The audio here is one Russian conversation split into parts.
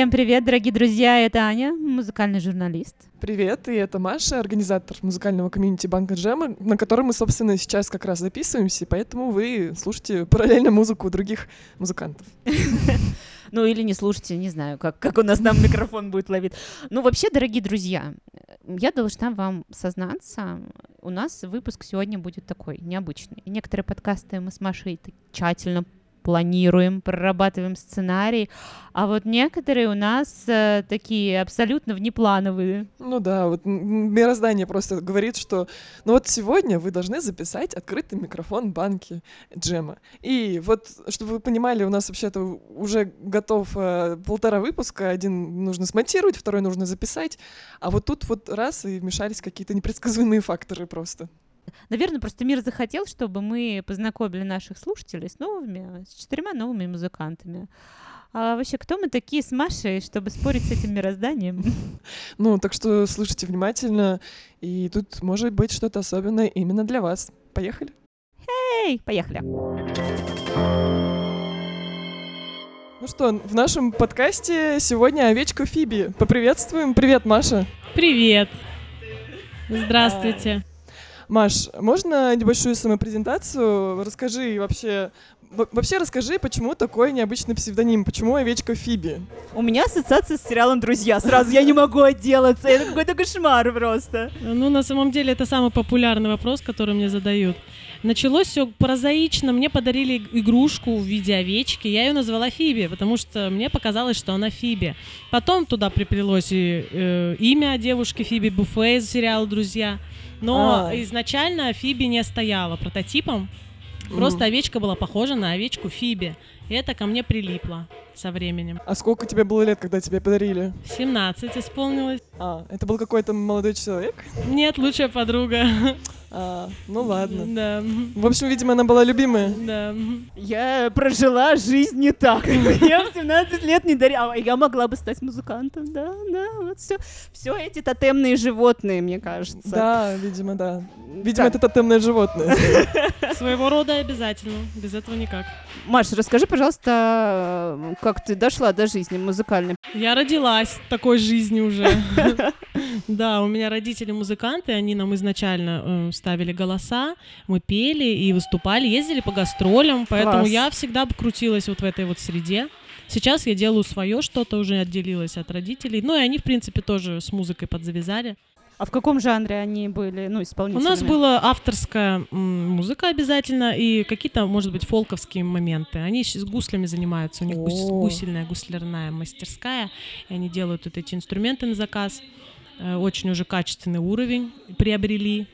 Всем привет, дорогие друзья, это Аня, музыкальный журналист. Привет, и это Маша, организатор музыкального комьюнити Банка Джема, на котором мы, собственно, сейчас как раз записываемся, поэтому вы слушаете параллельно музыку других музыкантов. Ну или не слушайте, не знаю, как, как у нас там микрофон будет ловить. Ну вообще, дорогие друзья, я должна вам сознаться, у нас выпуск сегодня будет такой необычный. Некоторые подкасты мы с Машей тщательно планируем, прорабатываем сценарий, а вот некоторые у нас э, такие абсолютно внеплановые. Ну да, вот мироздание просто говорит, что ну вот сегодня вы должны записать открытый микрофон банки джема. И вот, чтобы вы понимали, у нас вообще-то уже готов э, полтора выпуска, один нужно смонтировать, второй нужно записать, а вот тут вот раз и вмешались какие-то непредсказуемые факторы просто. Наверное, просто мир захотел, чтобы мы познакомили наших слушателей с новыми, с четырьмя новыми музыкантами. А вообще, кто мы такие с Машей, чтобы спорить с этим мирозданием? Ну, так что слушайте внимательно, и тут может быть что-то особенное именно для вас. Поехали? Эй, поехали! Ну что, в нашем подкасте сегодня овечка Фиби. Поприветствуем. Привет, Маша. Привет. Здравствуйте. Маш, можно небольшую самопрезентацию? Расскажи вообще, вообще расскажи, почему такой необычный псевдоним, почему овечка Фиби? У меня ассоциация с сериалом «Друзья». Сразу я не могу отделаться, это какой-то кошмар просто. Ну, на самом деле, это самый популярный вопрос, который мне задают. Началось все прозаично. Мне подарили игрушку в виде овечки. Я ее назвала Фиби, потому что мне показалось, что она Фиби. Потом туда приплелось и э, имя девушки Фиби Буфе из сериала «Друзья». Но а. изначально Фиби не стояла прототипом. Просто овечка была похожа на овечку Фиби. И это ко мне прилипло со временем. А сколько тебе было лет, когда тебе подарили? 17 исполнилось. А, это был какой-то молодой человек? Нет, лучшая подруга. А, ну ладно. Да. В общем, видимо, она была любимая. Да. Я прожила жизнь не так. Я в 17 лет не дарила. Я могла бы стать музыкантом, да, да. Вот все. Все эти тотемные животные, мне кажется. Да, видимо, да. Видимо, это тотемное животное. Своего рода обязательно. Без этого никак. Маша, расскажи, пожалуйста, как ты дошла до жизни музыкальной? Я родилась такой жизни уже. Да, у меня родители музыканты, они нам изначально э, ставили голоса, мы пели и выступали, ездили по гастролям, поэтому я всегда крутилась вот в этой вот среде. Сейчас я делаю свое что-то, уже отделилась от родителей. Ну и они, в принципе, тоже с музыкой подзавязали. А в каком жанре они были, ну, исполнителями? У нас была авторская музыка обязательно и какие-то, может быть, фолковские моменты. Они с гуслями занимаются, у них гус- гусельная, гуслярная мастерская, и они делают вот эти инструменты на заказ. Э, очень уже качественный уровень приобрели.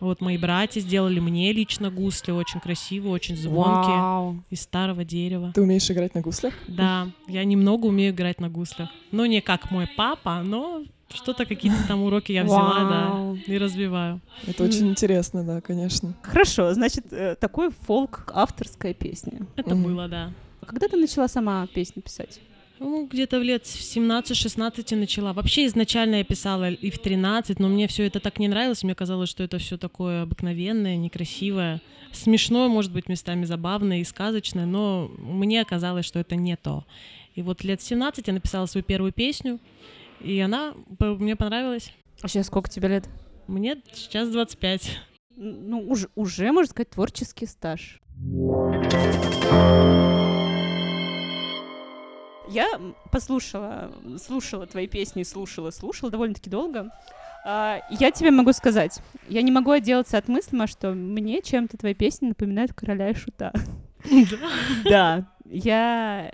Вот мои братья сделали мне лично гусли, очень красивые, очень звонкие, Вау. из старого дерева. Ты умеешь играть на гуслях? Да, я немного умею играть на гуслях. Ну, не как мой папа, но что-то, какие-то там уроки я взяла, да, и развиваю. Это очень интересно, да, конечно. Хорошо, значит, э, такой фолк авторская песня. Это было, да. Когда ты начала сама песни писать? Ну, где-то в лет 17-16 начала. Вообще изначально я писала и в 13, но мне все это так не нравилось. Мне казалось, что это все такое обыкновенное, некрасивое, смешное, может быть, местами забавное и сказочное, но мне казалось, что это не то. И вот лет 17 я написала свою первую песню, и она мне понравилась. А сейчас сколько тебе лет? Мне сейчас 25. Ну, уже, уже можно сказать, творческий стаж. Я послушала, слушала твои песни, слушала, слушала довольно-таки долго. А, я тебе могу сказать, я не могу отделаться от мысли, что мне чем-то твои песни напоминают короля и шута. Да, я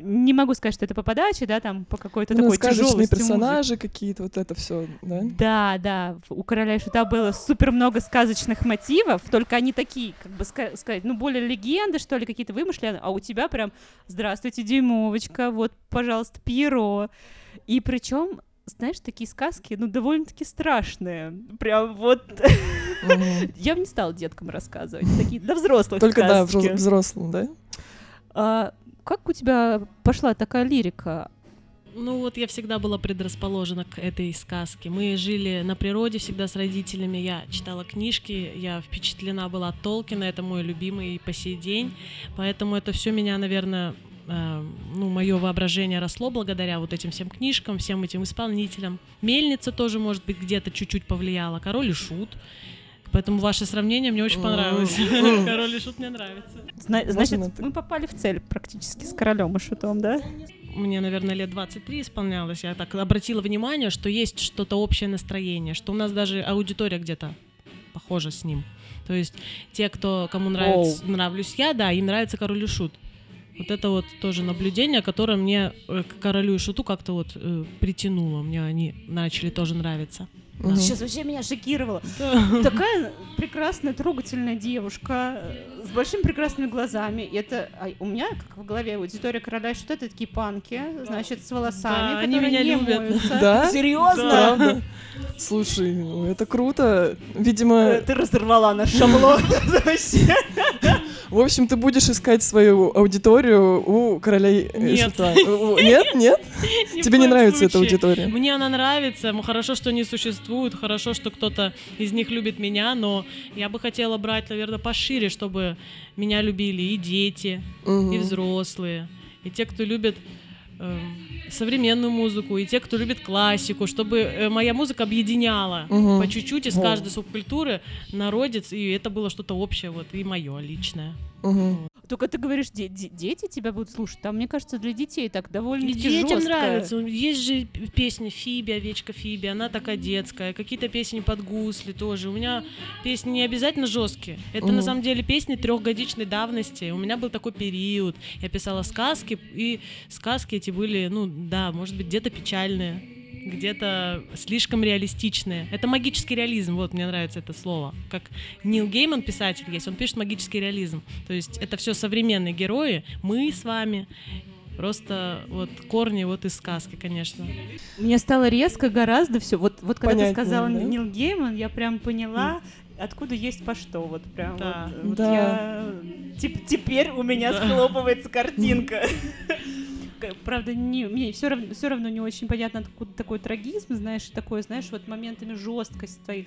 не могу сказать, что это по подаче, да, там по какой-то ну, такой сказочные персонажи какие-то, вот это все, да? Да, да. У короля шута было супер много сказочных мотивов, только они такие, как бы сказать, ну более легенды что ли какие-то вымышленные, а у тебя прям здравствуйте дюймовочка, вот, пожалуйста, Пьеро, и причем знаешь, такие сказки, ну, довольно-таки страшные. Прям вот... Я бы не стала деткам рассказывать. Такие, да, взрослых Только, да, взрослым, да? А, как у тебя пошла такая лирика? Ну вот я всегда была предрасположена к этой сказке. Мы жили на природе всегда с родителями. Я читала книжки, я впечатлена была от Толкина, это мой любимый по сей день. Поэтому это все меня, наверное, э, ну, мое воображение росло благодаря вот этим всем книжкам, всем этим исполнителям. Мельница тоже, может быть, где-то чуть-чуть повлияла. Король и шут. Поэтому ваше сравнение мне очень понравилось. Король и шут мне нравится. Зна- Можно Значит, мы попали в цель практически с королем и шутом, да? Мне, наверное, лет 23 исполнялось. Я так обратила внимание, что есть что-то общее настроение, что у нас даже аудитория где-то похожа с ним. То есть те, кто кому нравится, нравлюсь я, да, им нравится король и шут. Вот это вот тоже наблюдение, которое мне э, к королю и шуту как-то вот э, притянуло. Мне они начали тоже нравиться. Мгм. Сейчас вообще меня шокировало. Такая прекрасная, трогательная девушка э, с большими прекрасными глазами. И это а у меня, как в голове, аудитория короля и шута, это такие панки, значит, с волосами, Да, они которые меня не любят. моются. Да? Серьезно? Правда? Слушай, ну это круто. Видимо, Ты разорвала наш шаблон. Вообще. В общем, ты будешь искать свою аудиторию у королей э, Нет. Нет, нет? Тебе не нравится эта аудитория? Мне она нравится, хорошо, что они существуют, хорошо, что кто-то из них любит меня, но я бы хотела брать, наверное, пошире, чтобы меня любили и дети, и взрослые, и те, кто любит современную музыку, и те, кто любит классику, чтобы э, моя музыка объединяла Мгм. по чуть-чуть из каждой субкультуры народец, и это было что-то общее, вот, и мое личное. Мгм. Только ты говоришь, де- де- дети тебя будут слушать. Там, мне кажется, для детей так И довольно-таки детям жестко. нравится. Есть же песня Фиби, овечка Фиби, она такая детская. Какие-то песни под гусли тоже. У меня песни не обязательно жесткие. Это Мгм. на самом деле песни трехгодичной давности. У меня был такой период. Я писала сказки, и сказки эти были, ну да, может быть, где-то печальные где-то слишком реалистичные. Это магический реализм, вот мне нравится это слово. Как Нил Гейман, писатель есть, он пишет магический реализм. То есть это все современные герои, мы с вами, Просто вот корни вот из сказки, конечно. Мне стало резко гораздо все. Вот, вот когда Понятнее, ты сказала да? Нил Гейман, я прям поняла, откуда есть по что. Вот прям Да. вот, вот Да. я... Теп- теперь у меня Да. схлопывается картинка. Правда, не, мне все равно, все равно не очень понятно, откуда такой трагизм, знаешь, и такой, знаешь, вот моментами жесткость в твоих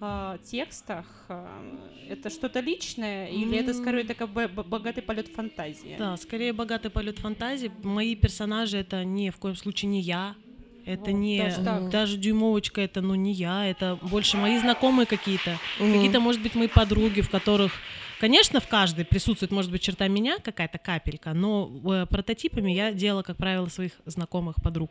а, текстах. а, это что-то личное или это скорее такой бо- бо- богатый полет фантазии? Да, скорее богатый полет фантазии. Мои персонажи это ни в коем случае не я. Это Вот, не даже так. даже дюймовочка, это ну не я, это больше мои знакомые какие-то, Мгм. какие-то, может быть, мои подруги, в которых, конечно, в каждой присутствует, может быть, черта меня какая-то капелька, но э, прототипами я делала, как правило, своих знакомых подруг.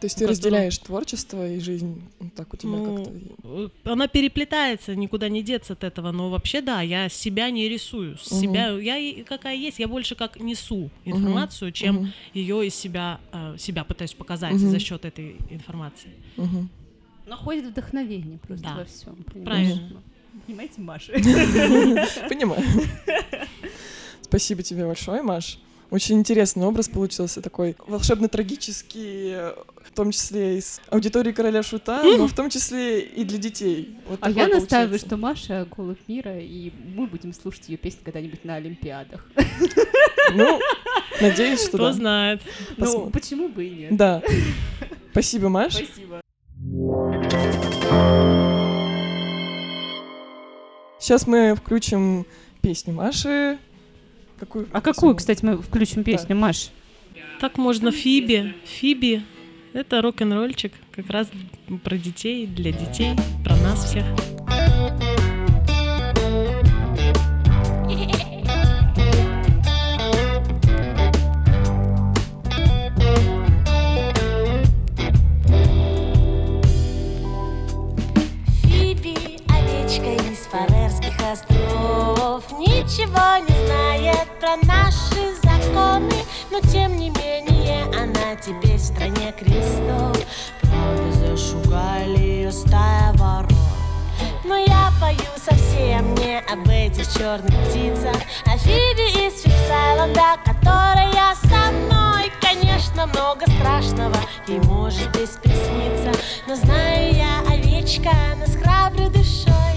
То есть ты у которого- разделяешь творчество и жизнь вот так у тебя Ну, как-то. э, Она переплетается, никуда не деться от этого. Но вообще, да, я себя не рисую. Мгм. себя я какая есть, я больше как несу информацию, чем Мгм. ее из себя, э, себя пытаюсь показать Мгм. за счет этой информации. Мгм. Находит вдохновение просто Да. во всем. Правильно. Понимаете, Маша? Понимаю. Спасибо тебе большое, Маш. Очень интересный образ получился такой волшебно-трагический, в том числе и с аудиторией короля Шута, но в том числе и для детей. Вот А я настаиваю, что Маша — голубь мира, и мы будем слушать ее песни когда-нибудь на Олимпиадах. Ну, надеюсь, что Кто да. знает. Ну, Посмотрим. почему бы и нет? Да. Спасибо, Маш. Спасибо. Сейчас мы включим песню Маши. Какую? А какую, кстати, мы включим песню, Маш? Так можно Фиби. Фиби. Это рок-н-ролльчик, как раз про детей, для детей, про нас всех. Островов Ничего не знает про наши законы Но тем не менее она теперь в стране крестов. Правда зашугали ее стая ворон. Но я пою совсем не об этих черных птицах. А Фиби из Фиксайленда, которая со мной Конечно, много страшного ей может здесь присниться. Но знаю я, овечка, она с храброй душой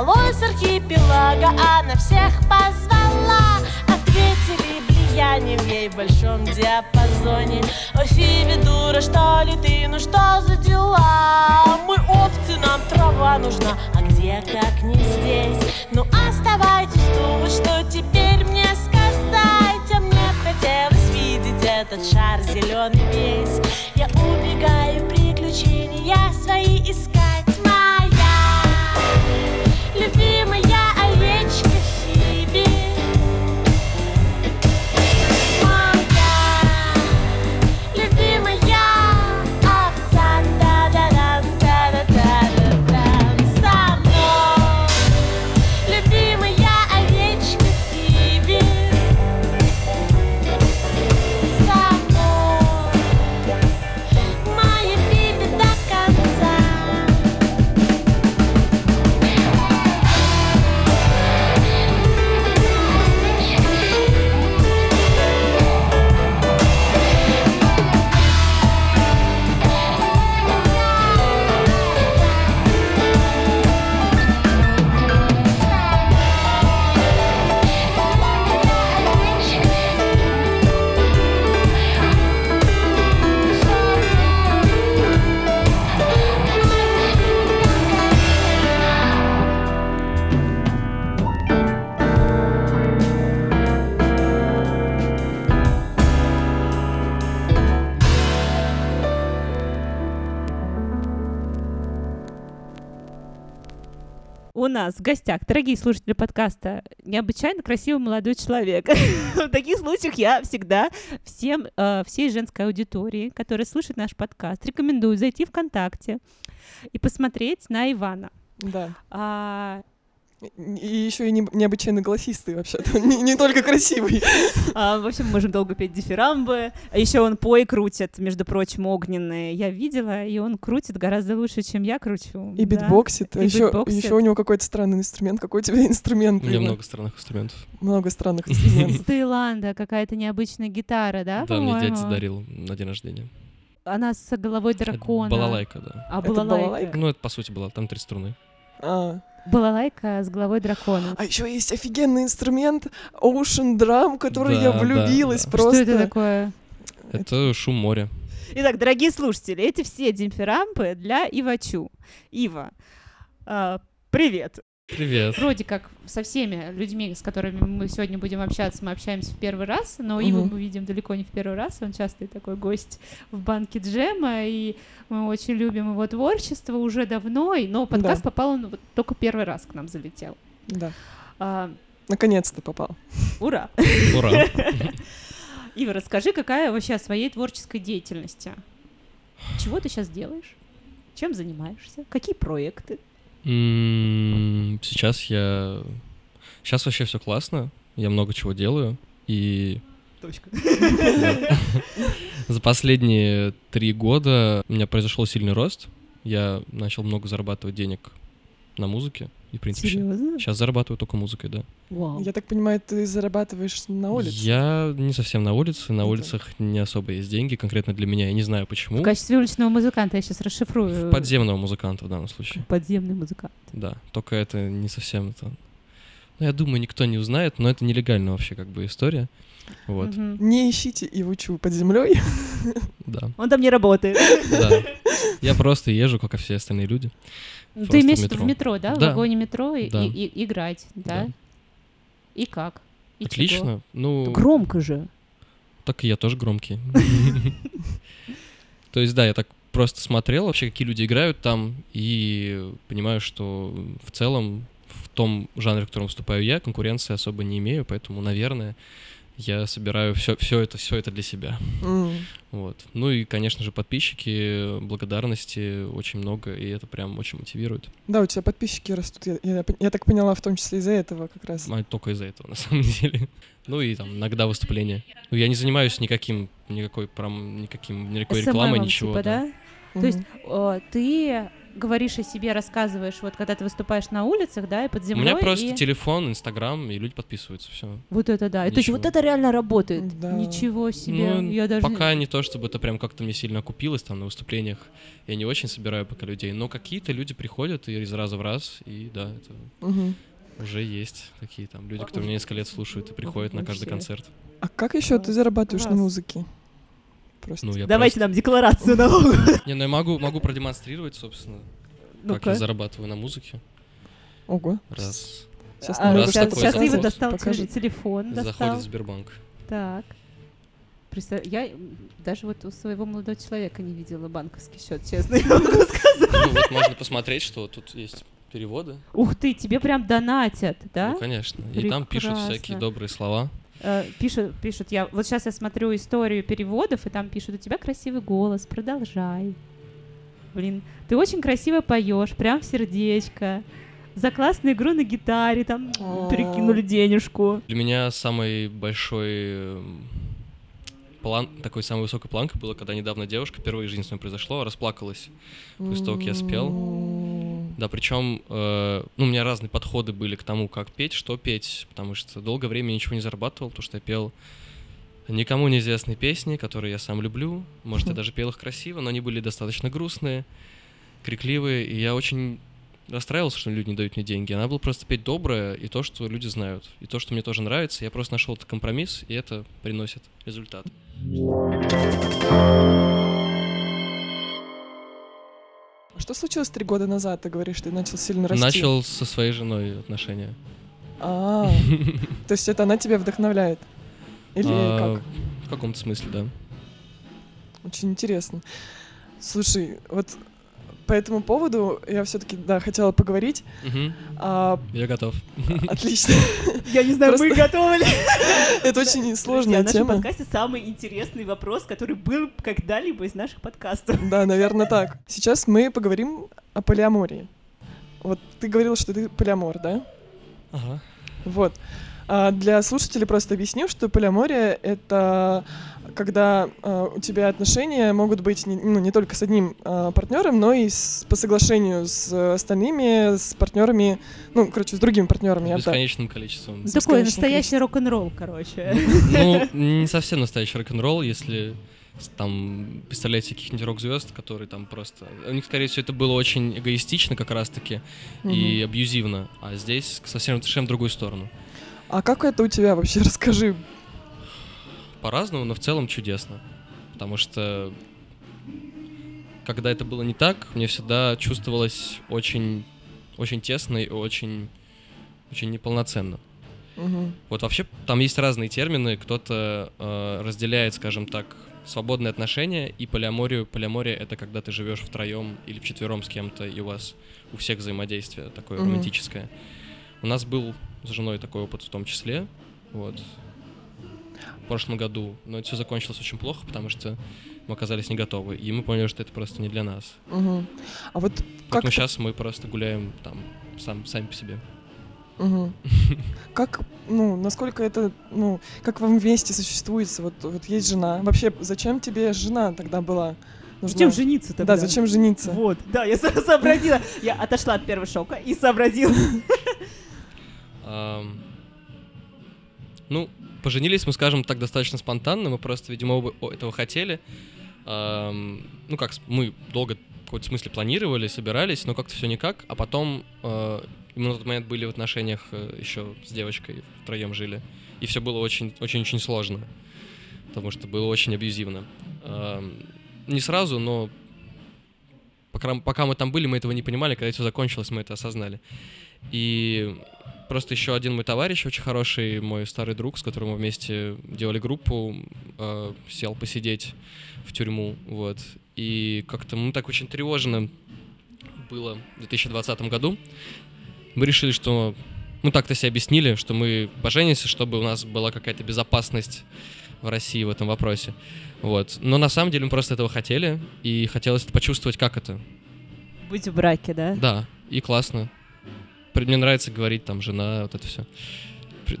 газоне Далось архипелага, она всех позвала Ответили влиянием ей в большом диапазоне О, Фиби, дура, что ли ты, ну что за дела? Мы овцы, нам трава нужна, а где, как не здесь? Ну оставайтесь тут, что теперь мне сказать? А мне хотелось видеть этот шар зеленый весь Я убегаю приключения свои искать любимая У нас в гостях, дорогие слушатели подкаста, необычайно красивый молодой человек. В таких случаях я всегда всем, э, всей женской аудитории, которая слушает наш подкаст, рекомендую зайти ВКонтакте и посмотреть на Ивана. Да. А, И еще и не- необычайно голосистый вообще-то. Не, не только красивый. а, в общем, можем долго петь дифирамбы. А еще он пои крутит, между прочим, огненные. Я видела, и он крутит гораздо лучше, чем я кручу. И да. битбоксит. А еще, битбоксит. еще у него какой-то странный инструмент. Какой у тебя инструмент? У меня много странных инструментов. Много странных Из инструментов. Таиланда какая-то необычная гитара, да? Да, мне дядя дарил на день рождения. Она с головой дракона. Балалайка, да. А балалайка? Ну, это по сути была, там три струны. А. Балалайка с головой дракона. А еще есть офигенный инструмент Ocean Drum, который я Да, да, влюбилась да. просто. Что это такое? Это шум моря. Итак, дорогие слушатели, эти все димферампы для Ивачу. Ива, а, привет. Привет. Вроде как со всеми людьми, с которыми мы сегодня будем общаться, мы общаемся в первый раз, но Иву Мгм. мы видим далеко не в первый раз, он частый такой гость в банке джема, и мы очень любим его творчество уже давно, и- но подкаст Да. попал, он вот только первый раз к нам залетел. Да. А, Наконец-то попал. ура! Ура. Ива, расскажи, какая вообще о своей творческой деятельности? Чего ты сейчас делаешь? Чем занимаешься? Какие проекты? Сейчас я... Сейчас вообще все классно. Я много чего делаю. И Точка. За последние три года у меня произошел сильный рост. Я начал много зарабатывать денег на музыке. И, в принципе, Серьезно? сейчас зарабатываю только музыкой, да. Вау. Я так понимаю, ты зарабатываешь на улице? Я не совсем на улице. На Это- улицах не особо есть деньги, конкретно для меня. Я не знаю почему. В качестве уличного музыканта я сейчас расшифрую. В подземного музыканта в данном случае. Подземный музыкант. Да, только это не совсем это... Ну, я думаю, никто не узнает, но это нелегально вообще как бы история. Вот, Мгм. Не ищите Ивучу под землей. да, Он там не работает. да. Я просто езжу, как и все остальные люди. Ну, Ты имеешь в виду в метро. метро, да? В Да. вагоне метро и, Да. и- и- играть, да? Да. И как? И чего? Отлично. Ну, Громко же. так и я тоже громкий. То есть, да, я так просто смотрел вообще, какие люди играют там, и понимаю, что в целом в том жанре, в котором выступаю я, конкуренции особо не имею, поэтому, наверное, я собираю все, все это, все это для себя. М. Вот. Ну и, конечно же, подписчики, благодарности очень много, и это прям очень мотивирует. Да, у тебя подписчики растут. Я, я я так поняла, в том числе из-за этого как раз. А только из-за этого, на самом деле. Ну и там иногда выступления. Ну, я не занимаюсь никаким, никакой, прям, никаким, никакой рекламой, ничего. типа, да. да? То есть э, ты говоришь о себе, рассказываешь, вот когда ты выступаешь на улицах, да, и под У землей. меня просто и... телефон, Инстаграм, и люди подписываются, все. Вот это да. И То есть вот Ничего. это реально работает. Да. Ничего себе. Ну, я даже... Пока не то, чтобы это прям как-то мне сильно окупилось там на выступлениях. Я не очень собираю пока людей. Но какие-то люди приходят и из раза в раз, и да, это Мгм. уже есть такие там люди, которые меня несколько лет слушают и приходят на каждый Вообще. концерт. А как еще ты зарабатываешь на Класс. музыке? Просто. Ну, я Давайте нам декларацию просто- Не, ну я могу, могу продемонстрировать, собственно, как Ну-ка. я зарабатываю на музыке. Ого. Раз. Сейчас А, Раз сейчас, сейчас. Ива достал теле- телефон, достал. Заходит в Сбербанк. Так. Представ- Я даже вот у своего молодого человека не видела банковский счет, честно я могу сказать. Ну вот можно посмотреть, что тут есть переводы. Ух ты, тебе прям донатят, да? Ну, конечно. И там пишут всякие добрые слова. Э, Пишут, пишут, я вот сейчас я смотрю историю переводов, и там пишут, у тебя красивый голос, продолжай. Блин, ты очень красиво поешь, прям в сердечко. За классную игру на гитаре, там перекинули денежку. Для меня самый большой эм, план, такой самой высокой планкой было, когда недавно девушка, впервые в жизни с мной произошло, расплакалась. после того, как я спел. Да, причем, э, ну, у меня разные подходы были к тому, как петь, что петь, потому что долгое время ничего не зарабатывал, потому что я пел никому неизвестные песни, которые я сам люблю. Может, я даже пел их красиво, но они были достаточно грустные, крикливые, и я очень расстраивался, что люди не дают мне деньги. Она была просто петь доброе и то, что люди знают, и то, что мне тоже нравится. Я просто нашел этот компромисс, и это приносит результат. Что случилось три года назад? Ты говоришь, ты начал сильно расти. Начал со своей женой отношения. А, то есть это она тебя вдохновляет? Или А, как? В каком-то смысле, да. Очень интересно. Слушай, вот по этому поводу я все-таки, да, хотела поговорить. Мгм. А, Я готов. отлично. Я не знаю, мы готовы ли? Это очень сложная в нашем тема. подкасте самый интересный вопрос, который был когда-либо из наших подкастов. Да, наверное, так. Сейчас мы поговорим о полиамории. Вот ты говорил, что ты полиамор, да? Ага. Вот. А для слушателей просто объясню, что полиамория — это когда а, у тебя отношения могут быть не, ну, не только с одним партнером, но и с- по соглашению с остальными, с партнерами, ну, короче, с другими партнерами. я бы так. Бесконечным количеством. С Такой бесконечным настоящий количеством. рок-н-ролл, короче. Ну, не совсем настоящий рок-н-ролл, если с- там представляете каких-нибудь рок-звезд, которые там просто... У них, скорее всего, это было очень эгоистично как раз-таки и абьюзивно, а здесь совсем совершенно в другую сторону. А как это у тебя вообще? Расскажи. По-разному, но в целом чудесно. Потому что когда это было не так, мне всегда чувствовалось очень, очень тесно и очень, очень неполноценно. Мгм. Вот вообще там есть разные термины. Кто-то э, разделяет, скажем так, свободные отношения и полиаморию. Полиамория это когда ты живешь втроем или вчетвером с кем-то, и у вас у всех взаимодействие такое Мгм. романтическое. У нас был с женой такой опыт в том числе. Вот. В прошлом году. Но это все закончилось очень плохо, потому что мы оказались не готовы. И мы поняли, что это просто не для нас. Мгм. А вот как Поэтому ты- сейчас мы просто гуляем там сам, сами по себе. Мгм. Как, ну, насколько это, ну, как вам вместе существуется? Вот, вот есть жена. Вообще, зачем тебе жена тогда была? нужна? Зачем жениться тогда? Да, зачем жениться? Вот, да, я со- сообразила. Я отошла от первого шока и сообразила. Ну, поженились мы, скажем так, достаточно спонтанно. Мы просто, видимо, оба этого хотели. Ну, как, мы долго в каком-то смысле планировали, собирались, но как-то все никак. А потом э, мы на тот момент были в отношениях еще с девочкой, втроем жили. И все было очень-очень-очень сложно. Потому что было очень абьюзивно. Не сразу, но пока, пока мы там были, мы этого не понимали. Когда все закончилось, мы это осознали. И просто еще один мой товарищ, очень хороший, мой старый друг, с которым мы вместе делали группу, э, сел посидеть в тюрьму, вот. И как-то мы так очень тревожно было в 2020 году. Мы решили, что... Ну, так-то себе объяснили, что мы поженимся, чтобы у нас была какая-то безопасность в России в этом вопросе. Вот. Но на самом деле мы просто этого хотели, и хотелось почувствовать, как это. Быть в браке, да? Да, и классно. Мне нравится говорить там жена, вот это все.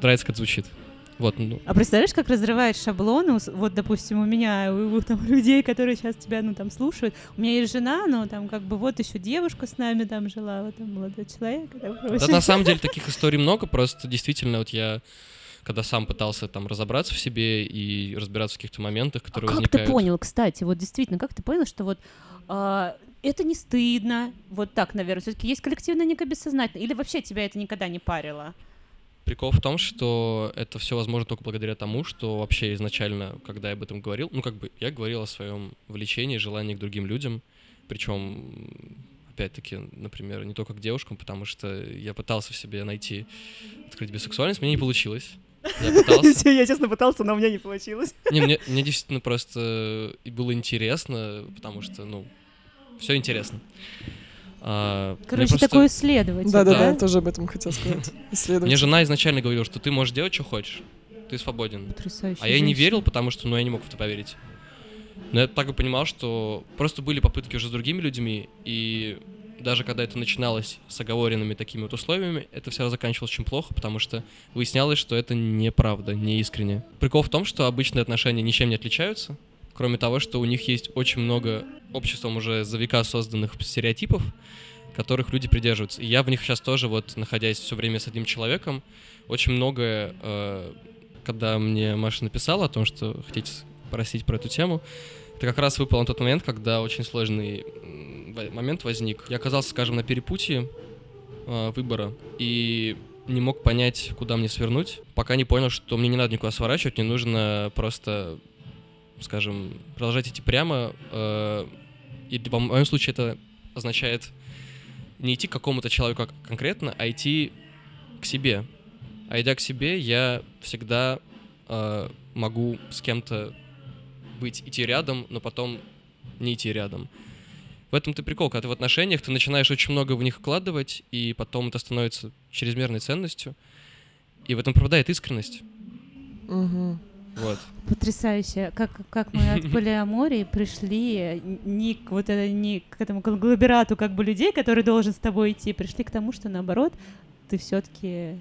Нравится, как это звучит. Вот, ну, А представляешь, как разрывает шаблоны? Вот, допустим, у меня, у, у там, людей, которые сейчас тебя, ну, там, слушают. У меня есть жена, но там, как бы, вот еще девушка с нами там жила, вот там молодой человек. и там Да, на самом деле таких историй много, просто действительно вот я когда сам пытался там разобраться в себе и разбираться в каких-то моментах, А которые как возникают. ты понял, кстати, вот действительно, как ты понял, что вот а, это не стыдно, вот так, наверное, все-таки есть коллективное некое бессознательное, или вообще тебя это никогда не парило? Прикол в том, что это все возможно только благодаря тому, что вообще изначально, когда я об этом говорил, ну как бы я говорил о своем влечении, желании к другим людям, причем опять-таки, например, не только к девушкам, потому что я пытался в себе найти открыть бисексуальность, мне не получилось. Я пытался. Я честно пытался, но у меня не получилось. Не, мне, мне действительно просто было интересно, потому что, ну, все интересно. А, Короче, просто- такой исследователь. Да-да-да, Да. тоже об этом хотел сказать. Исследовать. Мне жена изначально говорила, что ты можешь делать, что хочешь. Ты свободен. Потрясающе. А я и не верил, потому что, ну, я не мог в это поверить. Но я так и понимал, что просто были попытки уже с другими людьми, и даже когда это начиналось с оговоренными такими вот условиями, это все заканчивалось очень плохо, потому что выяснялось, что это неправда, не искренне. Прикол в том, что обычные отношения ничем не отличаются, кроме того, что у них есть очень много обществом уже за века созданных стереотипов, которых люди придерживаются. И я в них сейчас тоже, вот находясь все время с одним человеком, очень многое, э, когда мне Маша написала о том, что хотите спросить про эту тему, это как раз выпал на тот момент, когда очень сложный момент возник. Я оказался, скажем, на перепутье э, выбора и не мог понять, куда мне свернуть, пока не понял, что мне не надо никуда сворачивать, мне нужно просто, скажем, продолжать идти прямо. э, и в моем случае это означает не идти к какому-то человеку кон- конкретно, а идти к себе. А идя к себе, я всегда э, могу с кем-то быть, идти рядом, но потом не идти рядом. В этом ты прикол, когда ты в отношениях, ты начинаешь очень много в них вкладывать, и потом это становится чрезмерной ценностью, и в этом пропадает искренность. Мгм. Вот. Потрясающе. Как, как мы от полиамории пришли не к вот это, не к этому конгломерату как бы людей, который должен с тобой идти, пришли к тому, что наоборот, ты все-таки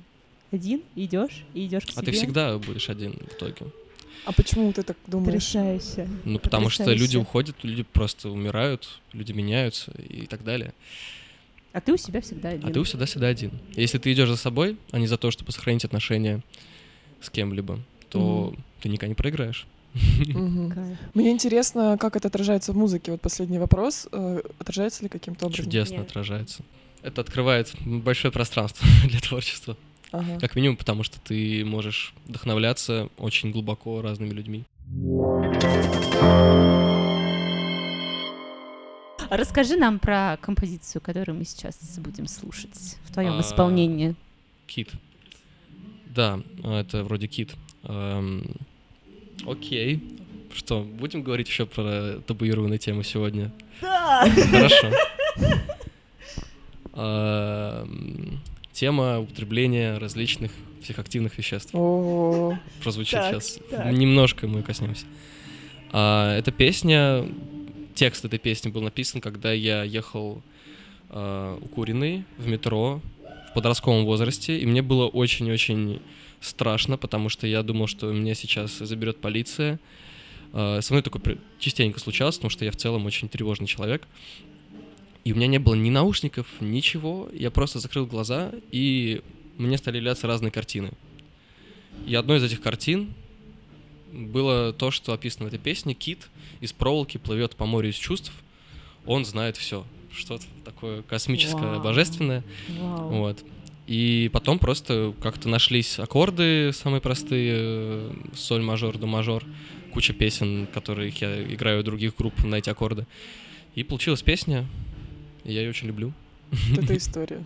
один идешь и идешь к А себе. ты всегда будешь один в итоге. А почему ты так думаешь? Потрясающе. Ну, потому что люди Потрясающе. уходят, люди просто умирают, люди меняются и так далее. А ты у себя всегда один. А ты всегда всегда один. Если ты идешь за собой, а не за то, чтобы сохранить отношения с кем-либо, то ты никогда не проиграешь. Мне интересно, как это отражается в музыке. Вот последний вопрос. Э, Отражается ли каким-то образом? Чудесно отражается. Это открывает большое пространство для творчества. Ага. Как минимум, потому что ты можешь вдохновляться очень глубоко разными людьми. Расскажи нам про композицию, которую мы сейчас будем слушать в твоем А, исполнении. Кит. Да, это вроде кит. Эм, Окей. Что, будем говорить еще про табуированную тему сегодня? Да! Хорошо. Эм, Тема употребления различных психоактивных веществ. О, Прозвучит Так, сейчас. так. Немножко мы коснемся. А, Эта песня, текст этой песни был написан, когда я ехал а, укуренный в метро в подростковом возрасте, и мне было очень-очень страшно, потому что я думал, что меня сейчас заберет полиция. А, Со мной такое частенько случалось, потому что я в целом очень тревожный человек. И у меня не было ни наушников, ничего. Я просто закрыл глаза, и мне стали являться разные картины. И одной из этих картин было то, что описано в этой песне. Кит из проволоки плывет по морю из чувств. Он знает все. Что-то такое космическое, Вау. божественное. Вау. Вот. И потом просто как-то нашлись аккорды самые простые, э, соль мажор, до мажор, куча песен, которых я играю у других групп на эти аккорды. И получилась песня, и я ее очень люблю. вот эта история.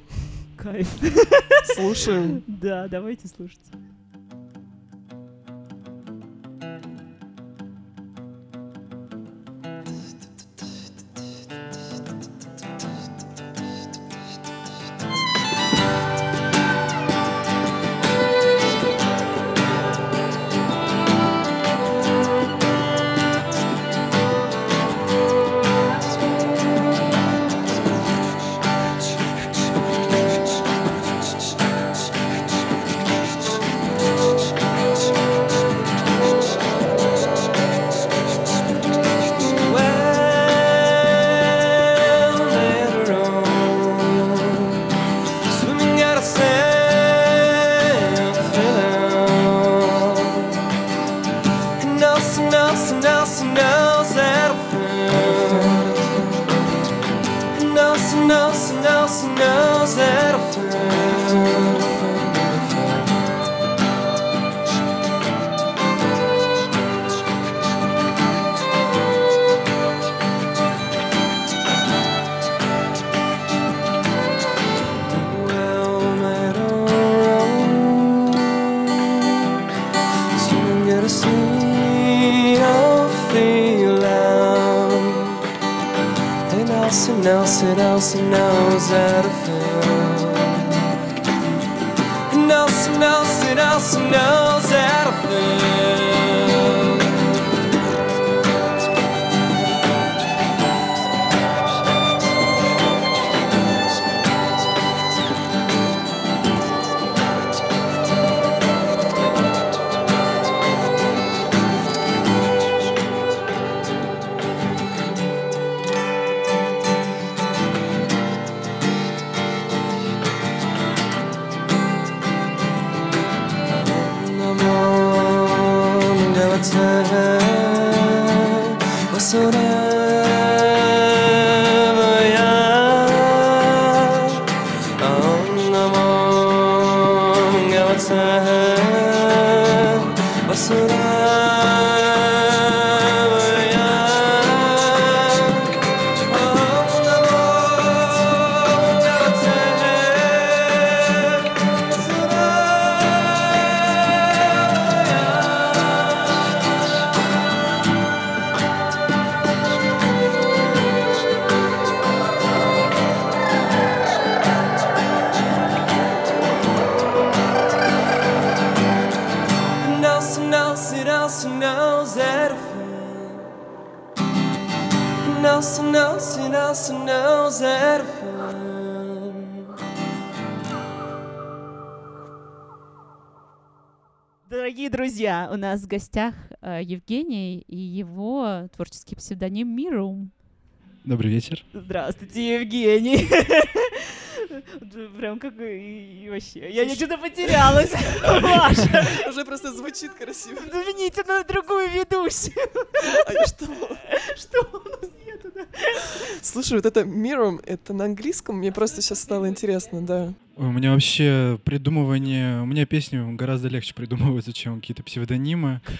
Кайф. Слушаем. Да, давайте слушать. У нас в гостях э, Евгений и его творческий псевдоним Мирум. Добрый вечер. Здравствуйте, Евгений. Прям как и, и вообще. Я не что-то потерялась. Маша, Уже просто звучит красиво. замените на другую ведущую. А что? Что у нас нету? Слушай, вот это Mirum, это на английском? Мне просто сейчас стало интересно, да. У меня вообще придумывание... У меня песни гораздо легче придумываются, чем какие-то псевдонимы.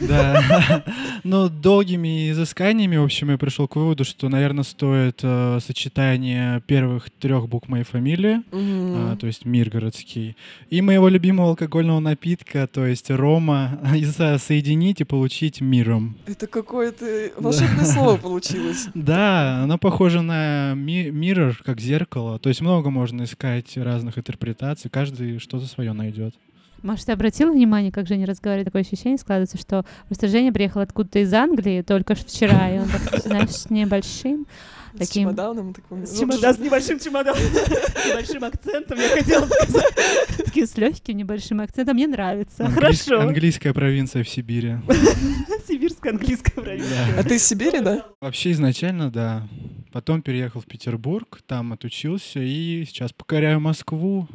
Да. Но долгими изысканиями, в общем, я пришел к выводу, что, наверное, стоит э, сочетание первых трех букв моей фамилии, Мгм. то есть Миргородский, и моего любимого алкогольного напитка, то есть Рома, и со- соединить и получить Миром. Это какое-то волшебное слово получилось. Да, оно похоже на ми- mirror, как зеркало. То есть много можно искать разных интерпретаций, каждый что-то свое найдет. Маш, ты обратила внимание, как Женя разговаривает? Такое ощущение складывается, что просто Женя приехал откуда-то из Англии только вчера, и он так, знаешь, с небольшим С Таким- чемоданом таким. С чемоданом, с небольшим чемоданом, с небольшим акцентом, я хотела сказать. Таким с легким небольшим акцентом. Мне нравится. Хорошо. Английская провинция в Сибири. Сибирская английская провинция. А ты из Сибири, да? Вообще изначально, да. Потом переехал в Петербург, там отучился и сейчас покоряю Москву.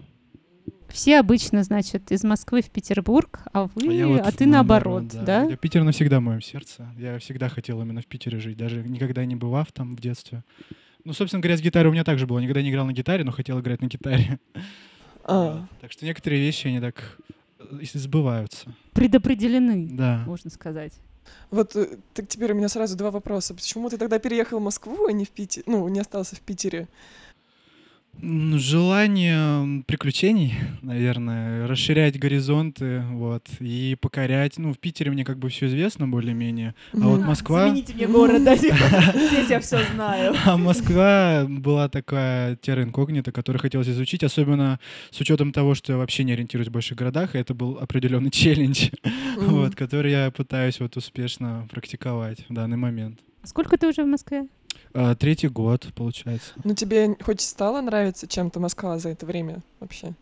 Все обычно, значит, из Москвы в Петербург, а вы, А я вот а ты наоборот, наоборот, да? Я Питер навсегда в моем сердце. Я всегда хотел именно в Питере жить, даже никогда не бывав там в детстве. Ну, собственно говоря, с гитарой у меня также было. Никогда не играл на гитаре, но хотел играть на гитаре. А, Так что некоторые вещи, они так э, сбываются. Предопределены, Да. можно сказать. вот э, так теперь у меня сразу два вопроса. Почему ты тогда переехал в Москву, а не в Питер? Ну, не остался в Питере? Желание приключений, наверное, расширять горизонты, вот, и покорять. Ну, в Питере мне как бы все известно более-менее, а вот. Москва... Замените мне город, да? типа, Здесь я все знаю. А Москва была такая терра инкогнита, которую хотелось изучить, особенно с учетом того, что я вообще не ориентируюсь в больших городах, и это был определенный челлендж, вот, который я пытаюсь вот успешно практиковать в данный момент. Сколько ты уже в Москве? А, Третий год, получается. Ну, тебе хоть стало нравиться чем-то Москва за это время вообще?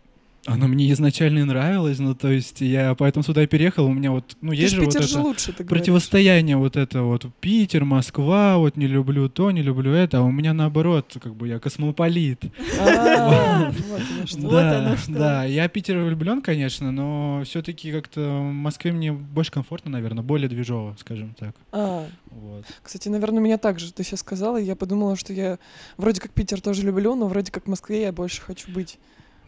Оно мне изначально и нравилось, ну, то есть я поэтому сюда и переехал, у меня вот, ну, есть же вот Питер это... же лучше, ты говоришь. Противостояние вот это вот Питер, Москва, вот не люблю то, не люблю это, а у меня наоборот, как бы я космополит. А, вот. Вот да, да, я Питер влюблен, конечно, но все-таки как-то в Москве мне больше комфортно, наверное, более движово, скажем так. А, Вот. кстати, наверное, меня так же ты сейчас сказала, я подумала, что я вроде как Питер тоже люблю, но вроде как в Москве я больше хочу быть.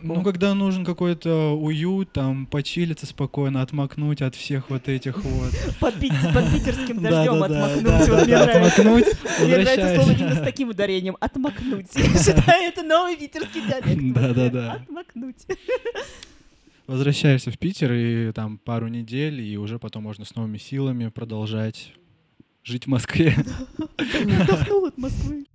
Ну, когда нужен какой-то уют, там, почилиться спокойно, отмокнуть от всех вот этих вот. Под, пит- под питерским дождем отмокнуть. отмокнуть, Мне нравится слово именно с таким ударением. Отмокнуть. Считаю, это новый питерский диалект. в Да, да, Москве. да. Отмокнуть. Возвращаешься в Питер и там пару недель, и уже потом можно с новыми силами продолжать жить в Москве. Отдохнул от Москвы.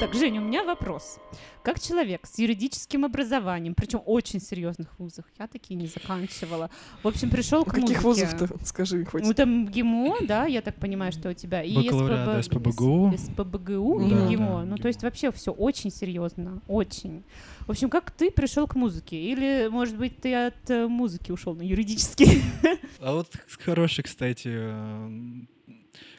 Так, Женя, у меня вопрос. Как человек с юридическим образованием, причем очень серьезных вузах, я такие не заканчивала, в общем, пришел к Каких музыке. вузов-то, скажи хоть. Ну, там ГИМО, да, я так понимаю, что у тебя. И СПБ СПБГУ. СПБГУ Да, и ГИМО. да, ну, то есть вообще все очень серьезно, очень. В общем, как ты пришел к музыке? Или, может быть, ты от э, музыки ушел на юридический? А вот хороший, кстати,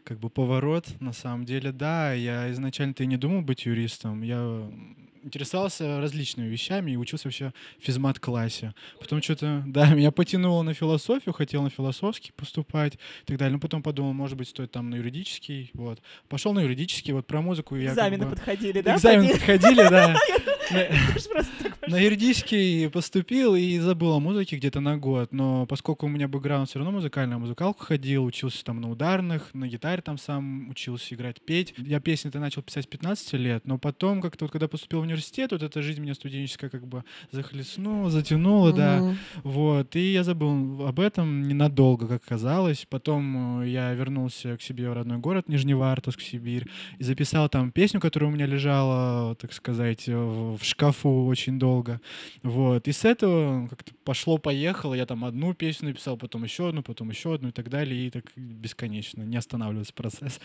как бы поворот, на самом деле, да, я изначально-то и не думал быть юристом, я интересовался различными вещами и учился вообще в физмат-классе. Потом что-то, да, меня потянуло на философию, хотел на философский поступать и так далее. Но потом подумал, может быть, стоит там на юридический, вот. Пошел на юридический, вот про музыку я как Экзамены бы- подходили, да? Экзамены подходили, да. На- юридический поступил и забыл о музыке где-то на год, но поскольку у меня бэкграунд все равно музыкальный, музыкалку ходил, учился там на ударных, на гитаре там сам учился играть, петь. Я песни-то начал писать с 15 лет, но потом как-то вот когда поступил в университет, вот эта жизнь меня студенческая как бы захлестнула, затянула, да. Мгм. Вот, и я забыл об этом ненадолго, как казалось. Потом э, я вернулся к себе в родной город, Нижневартовск, Сибирь, и записал там песню, которая у меня лежала, так сказать, э, в в шкафу очень долго. Вот, и с этого как-то пошло-поехало. Я там одну песню написал, потом еще одну, потом еще одну и так далее, и так бесконечно, не останавливается процесс.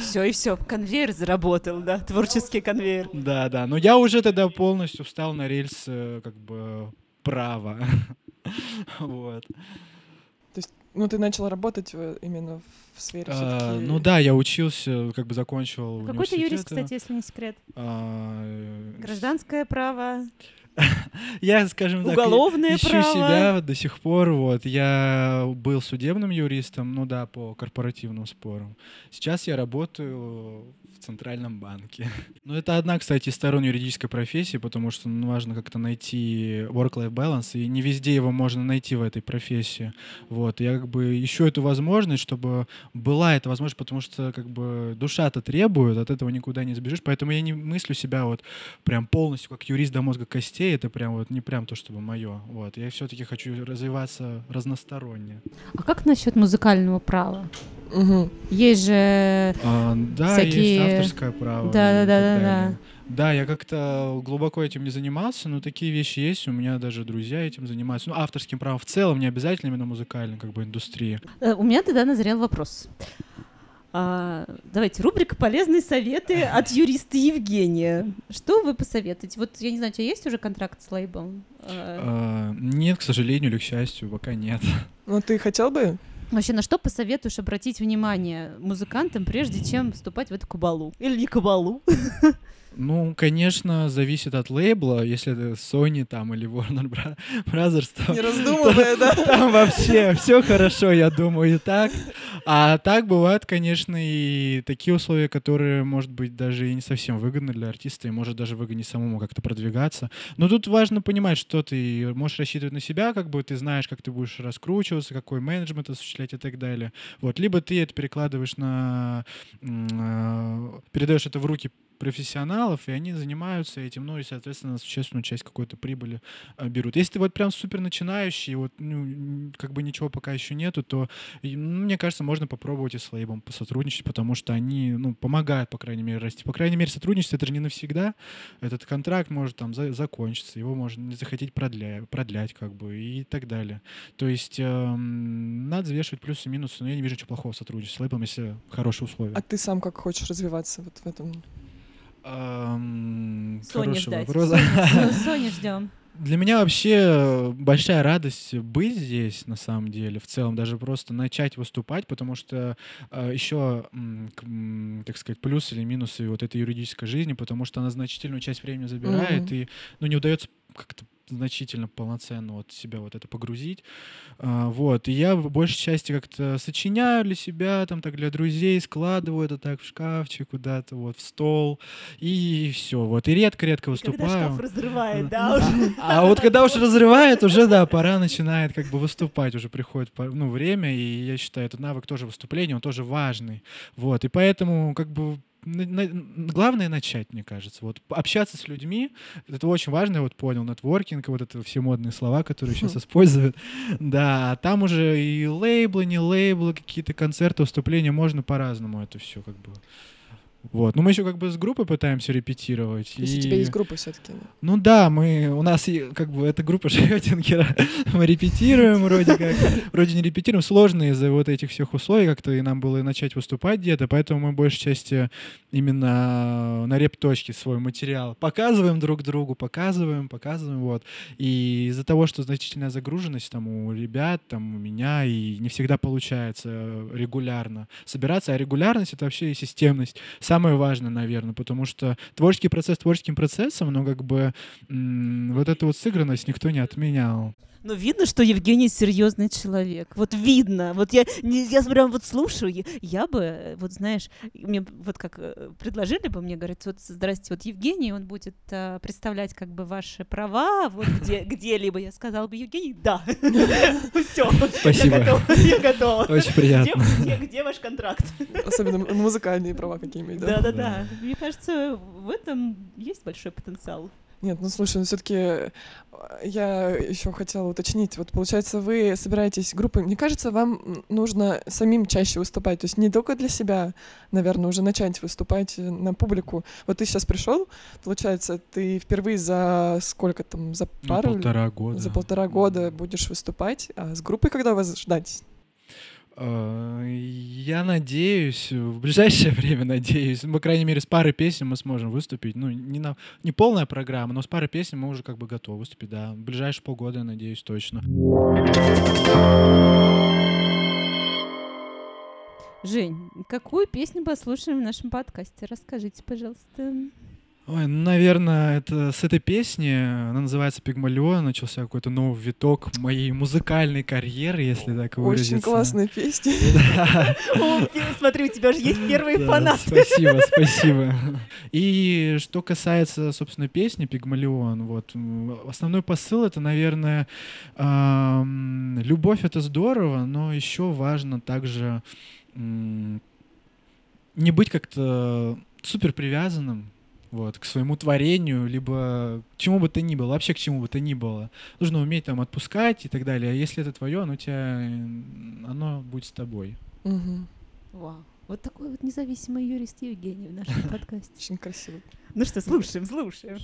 Все, и все, конвейер заработал, да, творческий конвейер. Да, да, но я уже тогда полностью встал на рельсы как бы права. Вот. Ну, ты начал работать э, именно в сфере А, ну да, я учился, как бы закончил Какой ты юрист, университет. кстати, если не секрет? А, э, Гражданское право, Я, скажем так, уголовное ищу право. себя до сих пор. Вот я был судебным юристом, ну да, по корпоративным спорам. Сейчас я работаю в центральном банке. Ну это одна, кстати, из сторон юридической профессии, потому что ну, важно как-то найти work-life balance, и не везде его можно найти в этой профессии. Вот я как бы ищу эту возможность, чтобы была эта возможность, потому что как бы душа-то требует, от этого никуда не сбежишь, поэтому я не мыслю себя вот прям полностью как юрист до мозга костей, это прям вот не прям то, чтобы мое. Вот я все-таки хочу развиваться разносторонне. А как насчет музыкального права? Мгм. Есть же... А, да, Всякие- есть авторское право. Да, да, да, да, далее. Да, я как-то глубоко этим не занимался, но такие вещи есть. У меня даже друзья этим занимаются. Ну, авторским правом в целом, не обязательно именно музыкальной как бы индустрии. Э, У меня тогда назрел вопрос. А, давайте, рубрика «Полезные советы от юриста Евгения». Что вы посоветуете? Вот, я не знаю, у тебя есть уже контракт с лейблом? А, А, нет, к сожалению или к счастью, пока нет. Ну, ты хотел бы? Вообще, на что посоветуешь обратить внимание музыкантам, прежде чем вступать в эту кабалу? Или не кабалу? Ну, конечно, зависит от лейбла. Если это Sony там или Warner Brothers, то Не раздумывая, да? там вообще все хорошо, я думаю, и так. А так бывают, конечно, и такие условия, которые, может быть, даже и не совсем выгодны для артиста, и может даже выгоднее самому как-то продвигаться. Но тут важно понимать, что ты можешь рассчитывать на себя, как бы ты знаешь, как ты будешь раскручиваться, какой менеджмент осуществлять и так далее. Вот. Либо ты это перекладываешь на... э, передаешь это в руки профессионалов, и они занимаются этим, ну и, соответственно, существенную часть какой-то прибыли э, берут. Если ты вот прям супер начинающий, вот, ну, как бы ничего пока еще нету, то, ну, мне кажется, можно попробовать и с лейбом посотрудничать, потому что они, ну, помогают, по крайней мере, расти. По крайней мере, сотрудничество это же не навсегда. Этот контракт может там за- закончиться, его можно не захотеть продля- продлять, как бы, и так далее. То есть эм, надо взвешивать плюсы и минусы, но я не вижу ничего плохого в сотрудничестве с лейбом, если хорошие условия. А ты сам как хочешь развиваться вот в этом? Эм, Соня ждать. вопрос. Соня, Соня ждем. Для меня вообще большая радость быть здесь, на самом деле, в целом, даже просто начать выступать, потому что еще, так сказать, плюсы или минусы вот этой юридической жизни, потому что она значительную часть времени забирает, Мгм. и ну, не удается как-то значительно полноценно вот себя вот это погрузить. А, Вот, и я в большей части как-то сочиняю для себя, там так для друзей, складываю это так в шкафчик куда-то, вот, в стол, и все, вот, и редко-редко выступаю. разрывает, А вот когда уж разрывает, уже, да, пора начинает как бы выступать, уже приходит ну, время, и я считаю, этот навык тоже выступления, он тоже важный. Вот, и поэтому как бы на- на- главное начать, мне кажется. Вот общаться с людьми, это очень важно, я вот понял, нетворкинг, вот это все модные слова, которые сейчас используют. Да, там уже и лейблы, не лейблы, какие-то концерты, выступления, можно по-разному это все как бы. Вот. Ну, мы еще как бы с группой пытаемся репетировать. То есть у и- тебя есть группа все-таки. ну да, мы, у нас и, как бы эта группа Шрёдингера, мы репетируем вроде как, вроде не репетируем, сложно из-за вот этих всех условий как-то и нам было начать выступать где-то, поэтому мы большей части именно на репточке свой материал показываем друг другу, показываем, показываем, вот. И из-за того, что значительная загруженность там у ребят, там у меня, и не всегда получается регулярно собираться, а регулярность — это вообще и системность самое важное, наверное, потому что творческий процесс творческим процессом, но как бы вот эту вот сыгранность никто не отменял. Ну, видно, что Евгений серьезный человек. Вот видно. Вот я, я прям вот слушаю, я, я бы, э, вот знаешь, мне вот как э, предложили бы мне, говорят, вот, здрасте, вот Евгений, он будет э, представлять как бы ваши права, вот где, где-либо. Я сказала бы, Евгений, да. Все. Спасибо. Я готова. Очень приятно. где, где ваш контракт? Особенно музыкальные права какие-нибудь, да? Да-да-да. Мне кажется, в этом есть большой потенциал. Нет, ну слушай, ну все-таки я еще хотела уточнить. Вот получается, вы собираетесь группой. Мне кажется, вам нужно самим чаще выступать. То есть не только для себя, наверное, уже начать выступать э, на публику. Вот ты сейчас пришел, получается, ты впервые за сколько там, за Ну, пару? или- полтора года. За полтора года будешь выступать. А с группой когда вас ждать? Э, Я надеюсь, в ближайшее время надеюсь, ну, по крайней мере, с парой песен мы сможем выступить. Ну, не, на, не полная программа, но с парой песен мы уже как бы готовы выступить, да. В ближайшие полгода, я надеюсь, точно. Жень, какую песню послушаем в нашем подкасте? Расскажите, пожалуйста. Ой, ну, наверное, это с этой песни, она называется «Пигмалион», начался какой-то новый виток моей музыкальной карьеры, если так выразиться. Очень классная песня. Смотри, у тебя же есть первые фанаты. Спасибо, спасибо. И что касается, собственно, песни «Пигмалион», вот, основной посыл — это, наверное, любовь — это здорово, но еще важно также не быть как-то супер привязанным вот, к своему творению, либо к чему бы то ни было, вообще к чему бы то ни было. Нужно уметь там отпускать и так далее. А если это твое, оно тебя, оно будет с тобой. Мгм. Вау. Вот такой вот независимый юрист Евгений в нашем подкасте. Очень красиво. Ну что, слушаем, слушаем.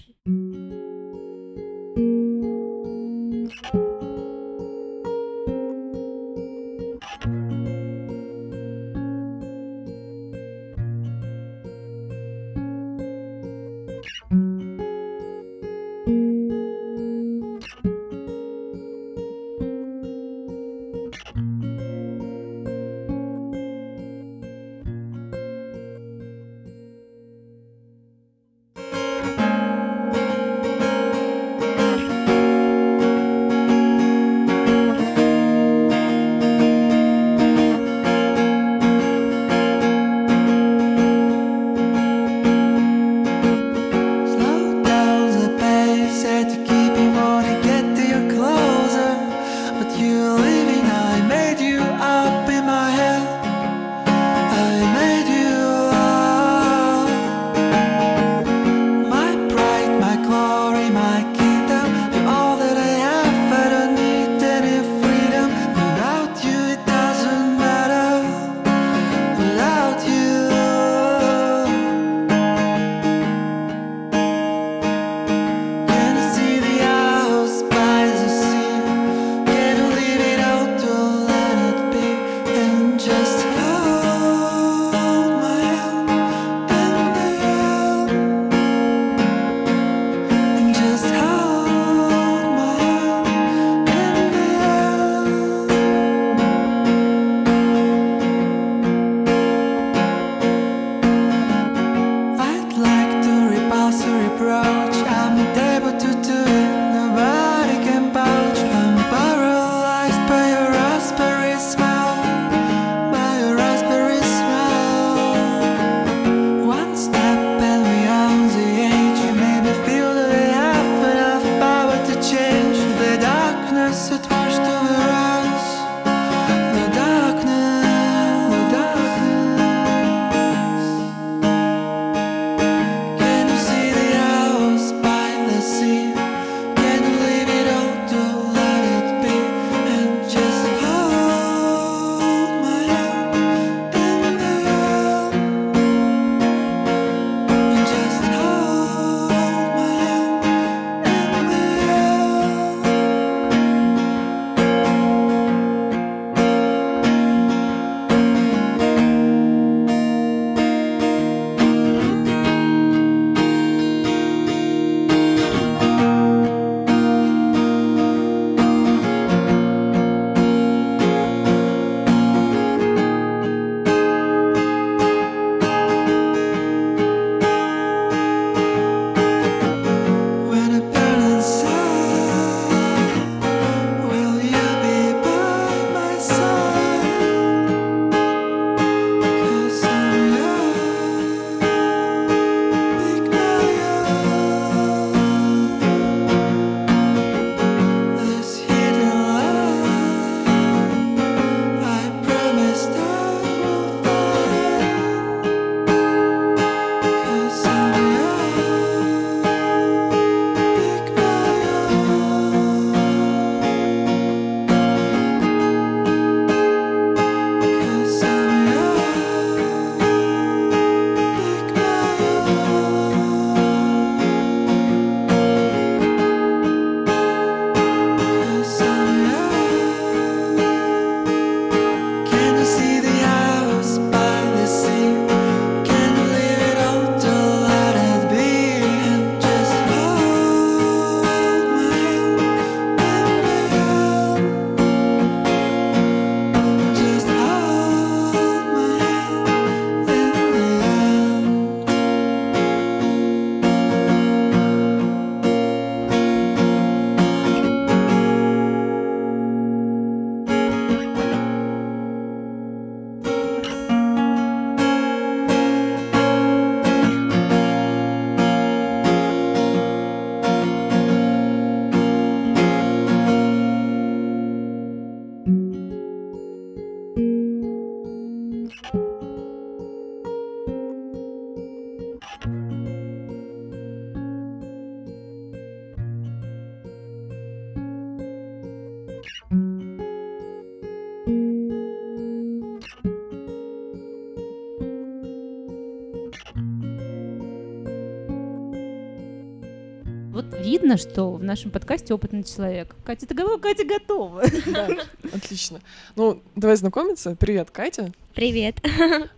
Видно, что в нашем подкасте опытный человек. Катя, ты готова? Катя готова. Да, отлично. Ну, давай знакомиться. Привет, Катя. Привет.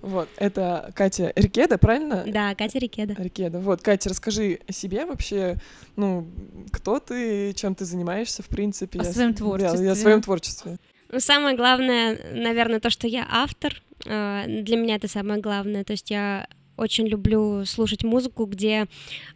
Вот, это Катя Рикеда, правильно? Да, Катя Рикеда. Рикеда. Вот, Катя, расскажи о себе вообще, ну, кто ты, чем ты занимаешься, в принципе. О Я своем да, творчестве. Я о своем творчестве. Ну, самое главное, наверное, то, что я автор. Э, Для меня это самое главное. То есть я очень люблю слушать музыку, где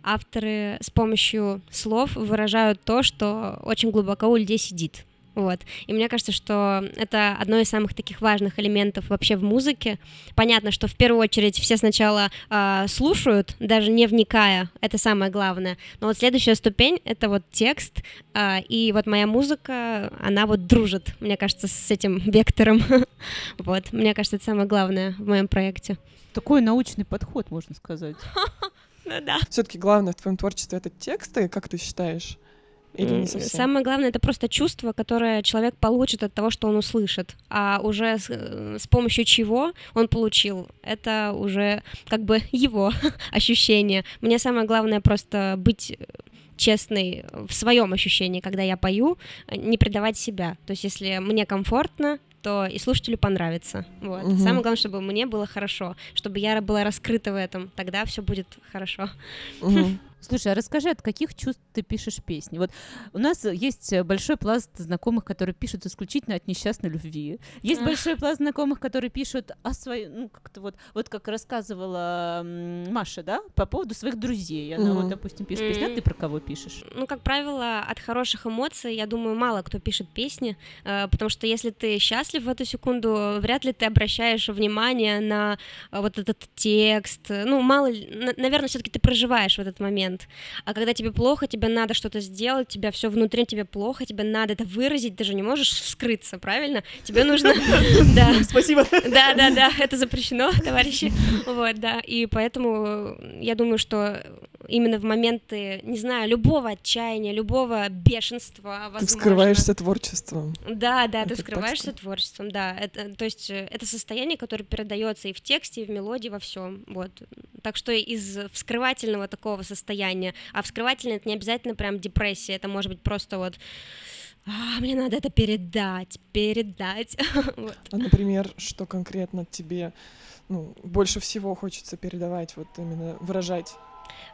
авторы с помощью слов выражают то, что очень глубоко у людей сидит. Вот. И мне кажется, что это одно из самых таких важных элементов вообще в музыке. Понятно, что в первую очередь все сначала а, слушают, даже не вникая, это самое главное. Но вот следующая ступень — это вот текст, а, и вот моя музыка, она вот дружит, мне кажется, с этим вектором. Вот, мне кажется, это самое главное в моем проекте. Такой научный подход, можно сказать. Ну да. Все-таки главное в твоем творчестве это тексты, как ты считаешь? Или не совсем? Самое главное это просто чувство, которое человек получит от того, что он услышит, а уже с, э, с помощью чего он получил, это уже как бы его ощущение. Мне самое главное просто быть э, честной в своем ощущении, когда я пою, э, не предавать себя. То есть, если мне комфортно, то и слушателю понравится. Вот. Мгм. Самое главное, чтобы мне было хорошо, чтобы я была раскрыта в этом, тогда все будет хорошо. Мгм. Слушай, а расскажи, от каких чувств ты пишешь песни? Вот у нас есть большой пласт знакомых, которые пишут исключительно от несчастной любви. Есть большой пласт знакомых, которые пишут о своей, ну как-то вот, вот как рассказывала Маша, да, по поводу своих друзей. Она вот, допустим, пишет песни, а ты про кого пишешь? Ну, как правило, от хороших эмоций, я думаю, мало кто пишет песни, э, потому что если ты счастлив в эту секунду, вряд ли ты обращаешь внимание на э, вот этот текст. Ну, мало, наверное, все-таки ты проживаешь в этот момент. А когда тебе плохо, тебе надо что-то сделать, тебя все внутри тебе плохо, тебе надо это выразить, ты же не можешь вскрыться, правильно? Тебе нужно, да, Спасибо. да, да, да, это запрещено, товарищи. Вот, да. И поэтому э, я думаю, что именно в моменты, не знаю, любого отчаяния, любого бешенства, Ты возможно. вскрываешься творчеством. Да, да, ты Это вскрываешься текстом. творчеством, да. Это, то есть э, это состояние, которое передается и в тексте, и в мелодии, во всем. Вот. Так что из вскрывательного такого состояния, а вскрывательное это не обязательно прям депрессия, это может быть просто вот «А, мне надо это передать, передать. Вот. А, например, что конкретно тебе ну, больше всего хочется передавать, вот именно выражать?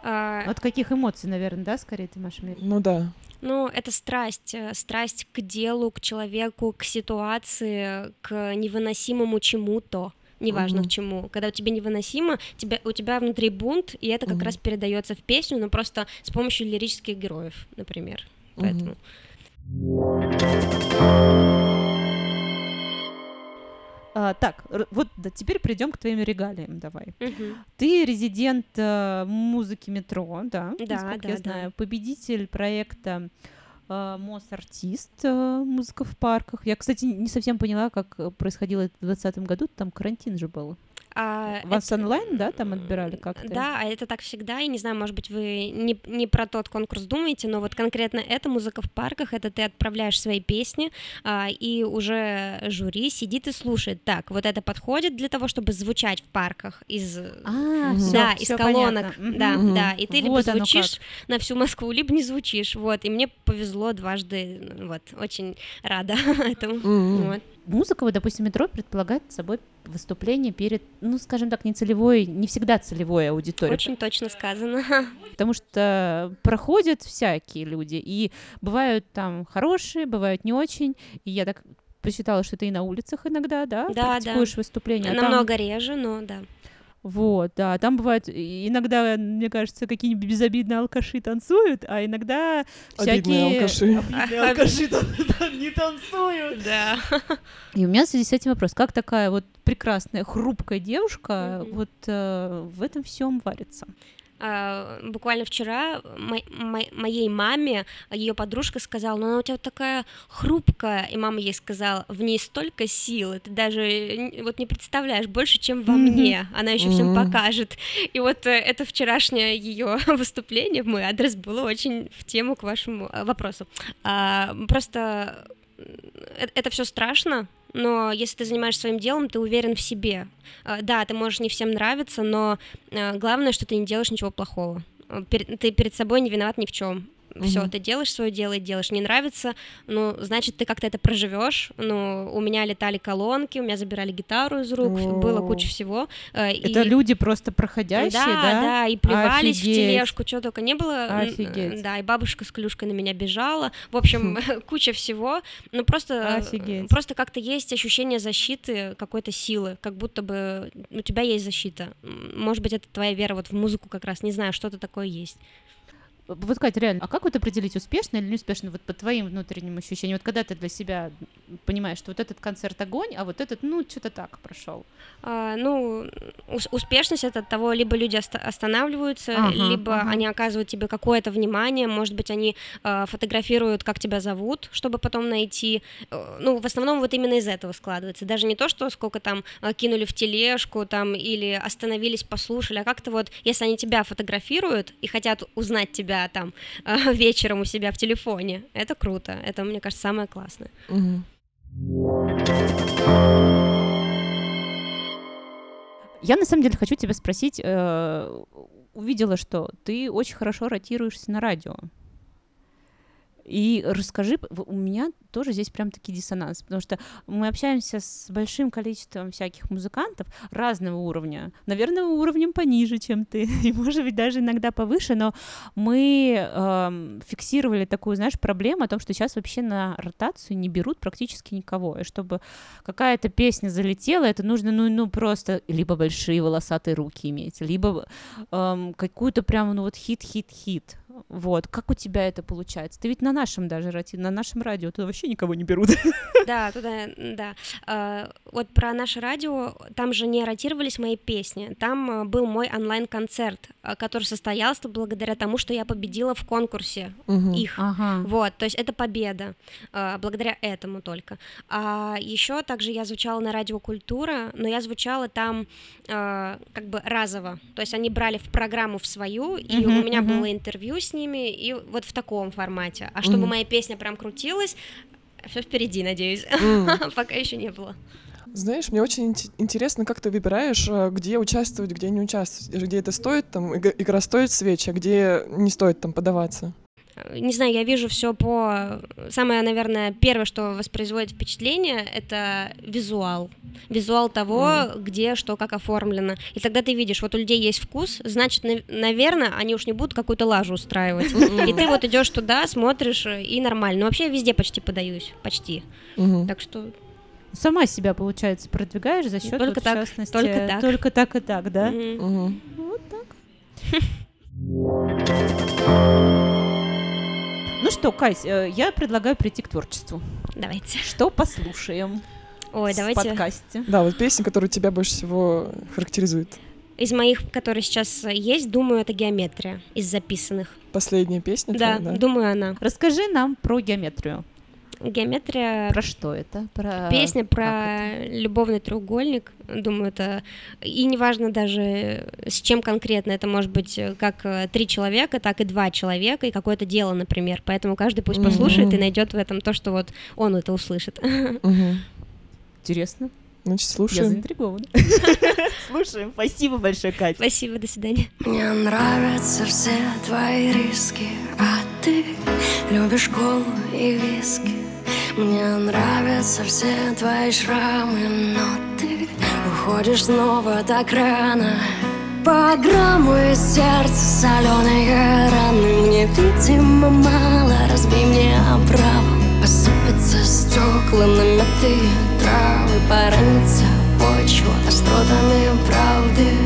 А, От каких эмоций, наверное, да, скорее ты, Маша, имеешь? Ну да. Ну, это страсть, э, страсть к делу, к человеку, к ситуации, к невыносимому чему-то. Неважно Мгм. к чему. Когда у тебя невыносимо, тебя, у тебя внутри бунт, и это как Мгм. раз передается в песню, но просто с помощью лирических героев, например. Поэтому. А, так, вот да, теперь придем к твоим регалиям, давай. Мгм. Ты резидент э, музыки метро, да? Да, насколько да, я да. знаю. Победитель проекта э, Мос-артист э, «Музыка в парках». Я, кстати, не совсем поняла, как э, происходило это в 2020 году, там карантин же был. А Вас это- онлайн, да, там отбирали как-то? Да, а это так всегда, и не знаю, может быть, вы не, не про тот конкурс думаете, но вот конкретно эта музыка в парках, это ты отправляешь свои песни, а, и уже жюри сидит и слушает. Так, вот это подходит для того, чтобы звучать в парках из... А, всё, да, всё из колонок, понятно. Да, Мгм. да, и ты либо Вот оно звучишь на всю Москву, либо не звучишь, вот, и мне повезло дважды, вот, очень рада этому, Мгм. вот. Музыка, вот, допустим, метро предполагает собой выступление перед, ну, скажем так, не целевой, не всегда целевой аудиторией. Очень точно сказано. Потому что проходят всякие люди, и бывают там хорошие, бывают не очень. И я так посчитала, что ты и на улицах иногда, да, Да, практикуешь да. выступления. а там- Намного реже, но да. Вот, да, там бывают и- иногда, мне кажется, какие-нибудь безобидные алкаши танцуют, а иногда Обидные всякие... алкаши. Обидные алкаши там не танцуют. Да. И у меня в связи с этим вопрос, как такая вот прекрасная, хрупкая девушка вот э, в этом всем варится? А, буквально вчера мо- мо- моей маме ее подружка сказала, ну она у тебя такая хрупкая, и мама ей сказала, в ней столько силы, ты даже вот не представляешь, больше, чем во мне, она еще всем покажет. И вот э, это вчерашнее ее выступление в мой адрес было очень в тему к вашему э, вопросу. А, Просто э, это все страшно, но если ты занимаешься своим делом, ты уверен в себе. А, Да, ты можешь не всем нравиться, но э, главное, что ты не делаешь ничего плохого. Ты перед собой не виноват ни в чем. Все, Мгм. ты делаешь свое дело и делаешь. Не нравится, ну, значит, ты как-то это проживешь. Ну, у меня летали колонки, у меня забирали гитару из рук, было куча всего. э, Это и- люди просто проходящие, да, да? да, и плевались Офигеть. в тележку, что только не было. Офигеть. Да, и бабушка с клюшкой на меня бежала. В общем, куча всего. Ну, просто, Офигеть. просто как-то есть ощущение защиты, какой-то силы, как будто бы у тебя есть защита. Может быть, это твоя вера вот в музыку как раз, не знаю, что-то такое есть. Вот, Катя, реально, а как вот определить, успешно или неуспешно, вот по твоим внутренним ощущениям? Вот когда ты для себя понимаешь, что вот этот концерт огонь, а вот этот, ну, что-то так прошел. А, ну, ус- успешность это от того, либо люди оста- останавливаются, Ага, либо ага. они оказывают тебе какое-то внимание, может быть, они а, фотографируют, как тебя зовут, чтобы потом найти. Э, Ну, в основном вот именно из этого складывается. Даже не то, что сколько там а, кинули в тележку, там, или остановились, послушали, а как-то вот, если они тебя фотографируют и хотят узнать тебя там а, вечером у себя в телефоне, это круто. Это, мне кажется, самое классное. Я на самом деле хочу тебя спросить, э, увидела, что ты очень хорошо ротируешься на радио. И расскажи, у меня тоже здесь прям таки диссонанс, потому что мы общаемся с большим количеством всяких музыкантов разного уровня, наверное, уровнем пониже, чем ты, и, может быть, даже иногда повыше, но мы эм, фиксировали такую, знаешь, проблему о том, что сейчас вообще на ротацию не берут практически никого, и чтобы какая-то песня залетела, это нужно, ну, ну, просто либо большие волосатые руки иметь, либо эм, какую-то прям, ну, вот хит-хит-хит. Вот, как у тебя это получается? Ты ведь на нашем даже, на нашем радио, туда вообще никого не берут. Да, туда, да. А, Вот про наше радио, там же не ротировались мои песни, там а, был мой онлайн-концерт, а, который состоялся благодаря тому, что я победила в конкурсе Мгм. их. Ага. Вот, то есть это победа, а, благодаря этому только. А еще также я звучала на радио Культура, но я звучала там а, как бы разово. То есть они брали в программу в свою, и Мгм, у меня мгм. было интервью с ними, и вот в таком формате. А чтобы Мгм. моя песня прям крутилась, все впереди, надеюсь. М. Пока еще не было. Знаешь, мне очень инте- интересно, как ты выбираешь, а, где участвовать, где не участвовать, где это стоит, там, иг- игра стоит свеч, а где не стоит там подаваться. Не знаю, я вижу все по... Самое, наверное, первое, что воспроизводит впечатление, это визуал. Визуал того, где что как оформлено. И тогда ты видишь, вот у людей есть вкус, значит, наверное, они уж не будут какую-то лажу устраивать. И ты вот идешь туда, смотришь, э, и нормально. Ну, вообще я везде почти подаюсь, почти. Так что... Сама себя, получается, продвигаешь за счет Только вот, в так, частности, только так. только так и так, да? мгм. Мгм. Вот так. Ну что, Кась, э, я предлагаю прийти к творчеству. Давайте. Что послушаем Ой, в давайте. подкасте? Да, вот песня, которая тебя больше всего характеризует. Из моих, которые сейчас есть, думаю, это геометрия из записанных. Последняя песня Да, твоя, да? думаю, она. Расскажи нам про геометрию. Геометрия Про что это? Про Песня про любовный треугольник, думаю, это и неважно даже с чем конкретно, это может быть э, как э, три человека, так и два человека и какое-то дело, например. Поэтому каждый пусть послушает и найдет в этом то, что вот он это услышит. Мгм. Интересно. Значит, Я слушаем. заинтригована. Слушаем. Спасибо большое, Катя. Спасибо, до свидания. Мне нравятся все твои риски, а ты любишь колу и виски. Мне нравятся все твои шрамы, но ты уходишь снова так рано. По грамму из сердца соленые раны. Мне, видимо, мало, разбей мне оправу. Посыпятся стекла на мятые травы. Поранится почва остротами правды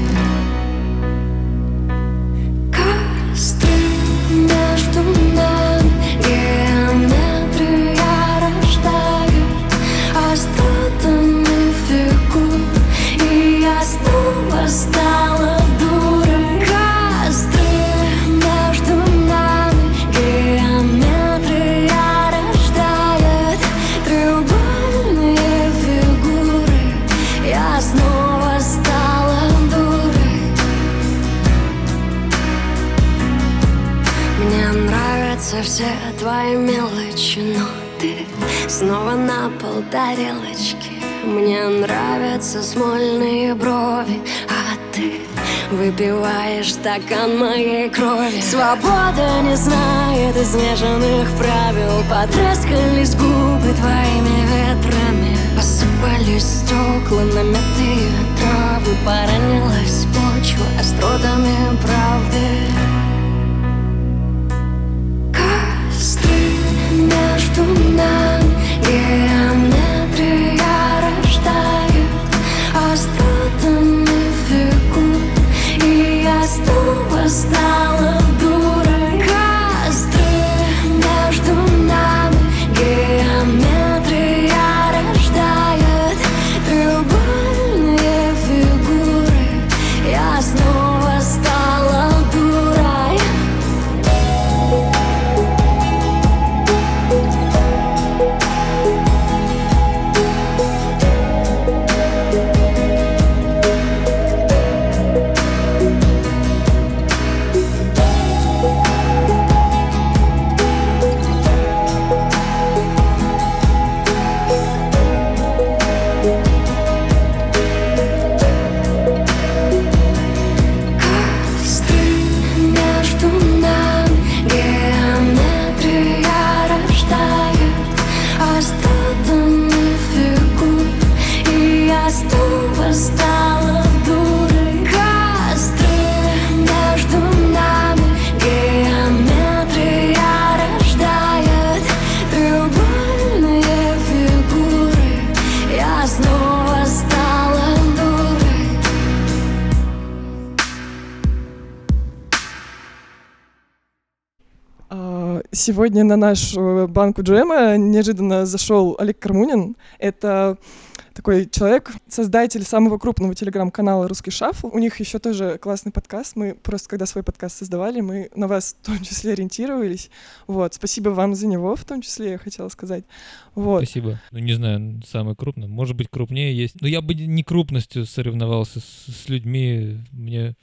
твои мелочи, но ты снова на пол тарелочки. Мне нравятся смольные брови, а ты выпиваешь стакан моей крови. Свобода не знает нет измешанных правил Потрескались губы твоими ветрами Посыпались стекла на мятые травы Сегодня на нашу банку джема неожиданно зашел Олег Кармунин. Это такой человек, создатель самого крупного телеграм-канала «Русский шафл». У них еще тоже классный подкаст. Мы просто, когда свой подкаст создавали, мы на вас в том числе ориентировались. Вот. Спасибо вам за него, в том числе, я хотела сказать. Вот. Спасибо. Ну, не знаю, самый крупный. Может быть, крупнее есть. Но я бы не крупностью соревновался с, с людьми. Мне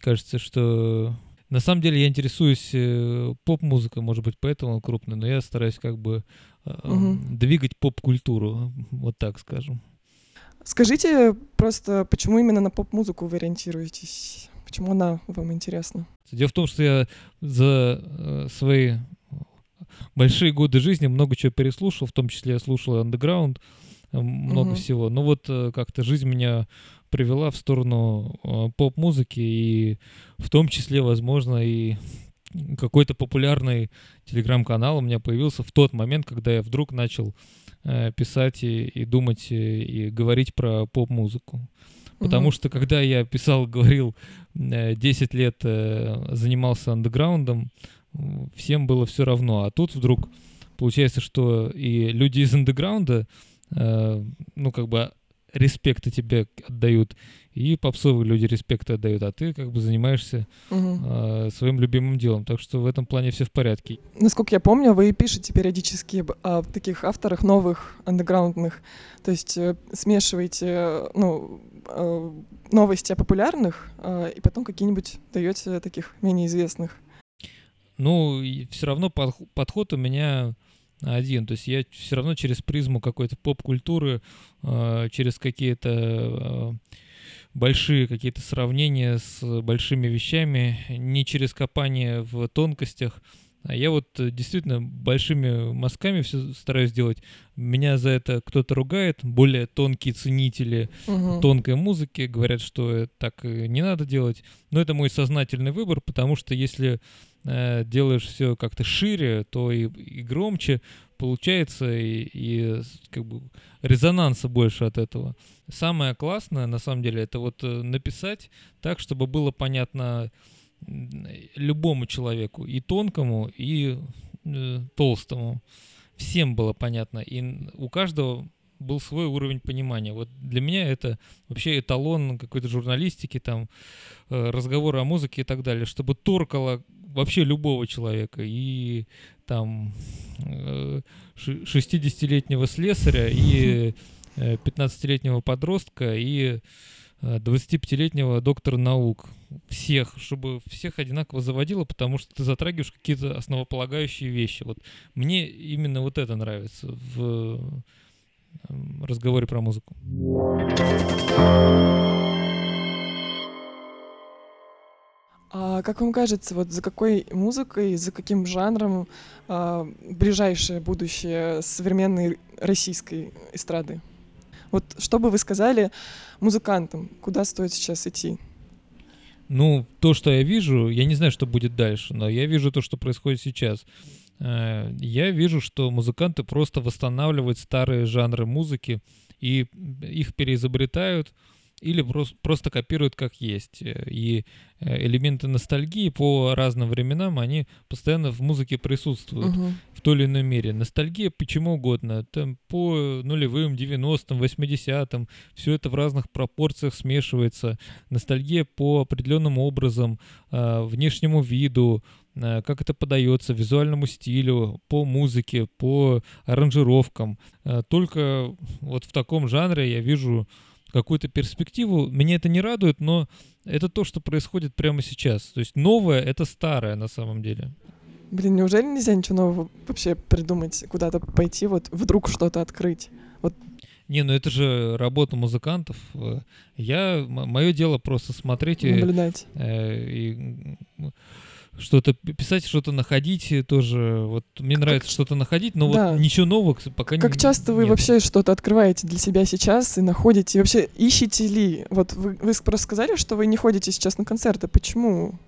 кажется, что... На самом деле я интересуюсь э, поп-музыкой, может быть, поэтому он крупный, но я стараюсь как бы Мгм. двигать поп-культуру, вот так скажем. Скажите просто, почему именно на поп-музыку вы ориентируетесь? Почему она вам интересна? Дело в том, что я за э, свои большие годы жизни много чего переслушал, в том числе я слушал андеграунд, много Мгм. всего. Но вот э, как-то жизнь меня привела в сторону э, поп-музыки, и в том числе, возможно, и какой-то популярный телеграм-канал у меня появился в тот момент, когда я вдруг начал э, писать и, и думать э, и говорить про поп-музыку. Потому что когда я писал, говорил, э, 10 лет э, занимался андеграундом, всем было все равно. А тут вдруг получается, что и люди из андеграунда, э, ну, как бы респекты тебе отдают, и попсовые люди респекты отдают, а ты как бы занимаешься Мгм. э, своим любимым делом. Так что в этом плане все в порядке. Насколько я помню, вы пишете периодически о таких авторах новых, андеграундных. То есть э, смешиваете ну, э, новости о популярных, э, и потом какие-нибудь даете таких менее известных. Ну, все равно подх- подход у меня один. То есть я все равно через призму какой-то поп-культуры, э, через какие-то э, большие какие-то сравнения с большими вещами, не через копание в тонкостях. А я вот э, действительно большими мазками все стараюсь делать. Меня за это кто-то ругает, более тонкие ценители Мгм. тонкой музыки, говорят, что так не надо делать. Но это мой сознательный выбор, потому что если э, делаешь все как-то шире, то и, и громче получается, и, и как бы резонанса больше от этого. Самое классное, на самом деле, это вот э, написать так, чтобы было понятно любому человеку, и тонкому, и э, толстому. Всем было понятно, и у каждого был свой уровень понимания. Вот для меня это вообще эталон какой-то журналистики, там, э, разговоры о музыке и так далее, чтобы торкало вообще любого человека. И там э, ши- 60-летнего слесаря, и э, 15-летнего подростка, и э, 25-летнего доктора наук. Всех, чтобы всех одинаково заводило, потому что ты затрагиваешь какие-то основополагающие вещи. Вот мне именно вот это нравится в э, разговоре про музыку. А как вам кажется, вот за какой музыкой, за каким жанром а, ближайшее будущее современной российской эстрады? Вот что бы вы сказали музыкантам, куда стоит сейчас идти? Ну, то, что я вижу, я не знаю, что будет дальше, но я вижу то, что происходит сейчас. Э, Я вижу, что музыканты просто восстанавливают старые жанры музыки и их переизобретают или прос- просто копируют как есть. Э, И э, элементы ностальгии по разным временам, они постоянно в музыке присутствуют Мгм. в той или иной мере. Ностальгия почему угодно. Там по нулевым, 90-м, 80-м. Все это в разных пропорциях смешивается. Ностальгия по определенным образом, а, внешнему виду, как это подается, визуальному стилю, по музыке, по аранжировкам. Только вот в таком жанре я вижу какую-то перспективу. Меня это не радует, но это то, что происходит прямо сейчас. То есть новое — это старое на самом деле. Блин, неужели нельзя ничего нового вообще придумать, куда-то пойти, вот вдруг что-то открыть? Не, ну это же работа музыкантов. Я, мое дело просто смотреть и, Наблюдать. э, и, что-то писать, что-то находить и тоже. Вот мне нравится что-то находить, но Да. вот ничего нового пока Как не- часто вы нет. вообще что-то открываете для себя сейчас и находите? И вообще ищете ли? Вот вы, вы просто сказали, что вы не ходите сейчас на концерты. Почему?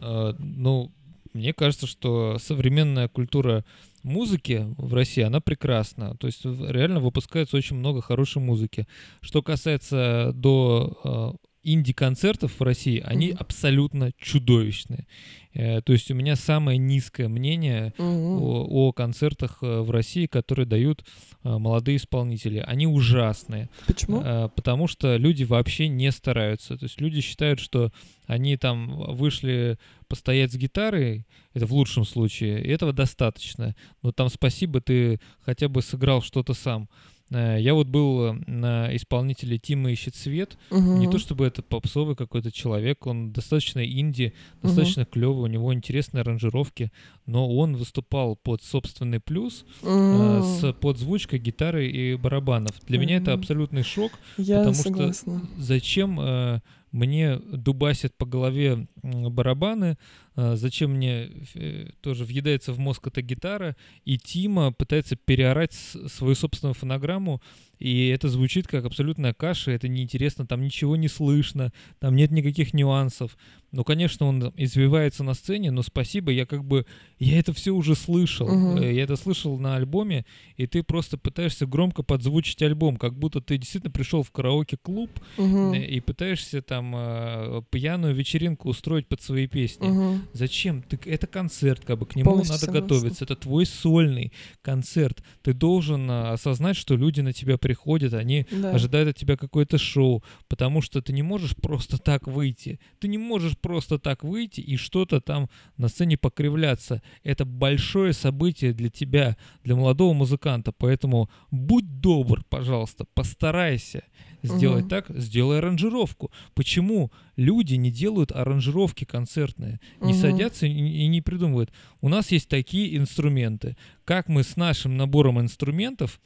Э, Ну, мне кажется, что современная культура музыки в России, она прекрасна. То есть реально выпускается очень много хорошей музыки. Что касается до э, инди-концертов в России, они Мгм. абсолютно чудовищные. Э, То есть у меня самое низкое мнение Мгм. о, о концертах э, в России, которые дают э, молодые исполнители. Они ужасные. Почему? Э, Потому что люди вообще не стараются. То есть люди считают, что они там вышли постоять с гитарой, это в лучшем случае, и этого достаточно. Но там спасибо, ты хотя бы сыграл что-то сам. Э, Я вот был э, на исполнителе Тима ищет свет. Не Мгм. то чтобы это попсовый какой-то человек, он достаточно инди, достаточно клевый, у него интересные аранжировки, но он выступал под собственный плюс М, с подзвучкой гитары и барабанов. Для меня это абсолютный шок. Я потому что согласна. Зачем э, мне дубасят по голове барабаны, э, зачем мне э, тоже въедается в мозг эта гитара, и Тима пытается переорать свою собственную фонограмму, и это звучит как абсолютная каша, это неинтересно, там ничего не слышно, там нет никаких нюансов. Ну, конечно, он извивается на сцене, но спасибо, я как бы, я это все уже слышал. Э, я это слышал на альбоме, и ты просто пытаешься громко подзвучить альбом, как будто ты действительно пришел в караоке-клуб э, и пытаешься там э, пьяную вечеринку устроить под свои песни. Мгм. Зачем? Ты, это концерт, как бы к нему Полностью надо согласна. готовиться. Это твой сольный концерт. Ты должен осознать, что люди на тебя приходят, они Да. ожидают от тебя какое-то шоу, потому что ты не можешь просто так выйти. Ты не можешь просто так выйти и что-то там на сцене покривляться. Это большое событие для тебя, для молодого музыканта, поэтому будь добр, пожалуйста, постарайся сделать Мгм. так, сделай аранжировку. Почему люди не делают аранжировки концертные, не Мгм. садятся и, и не придумывают? У нас есть такие инструменты. Как мы с нашим набором инструментов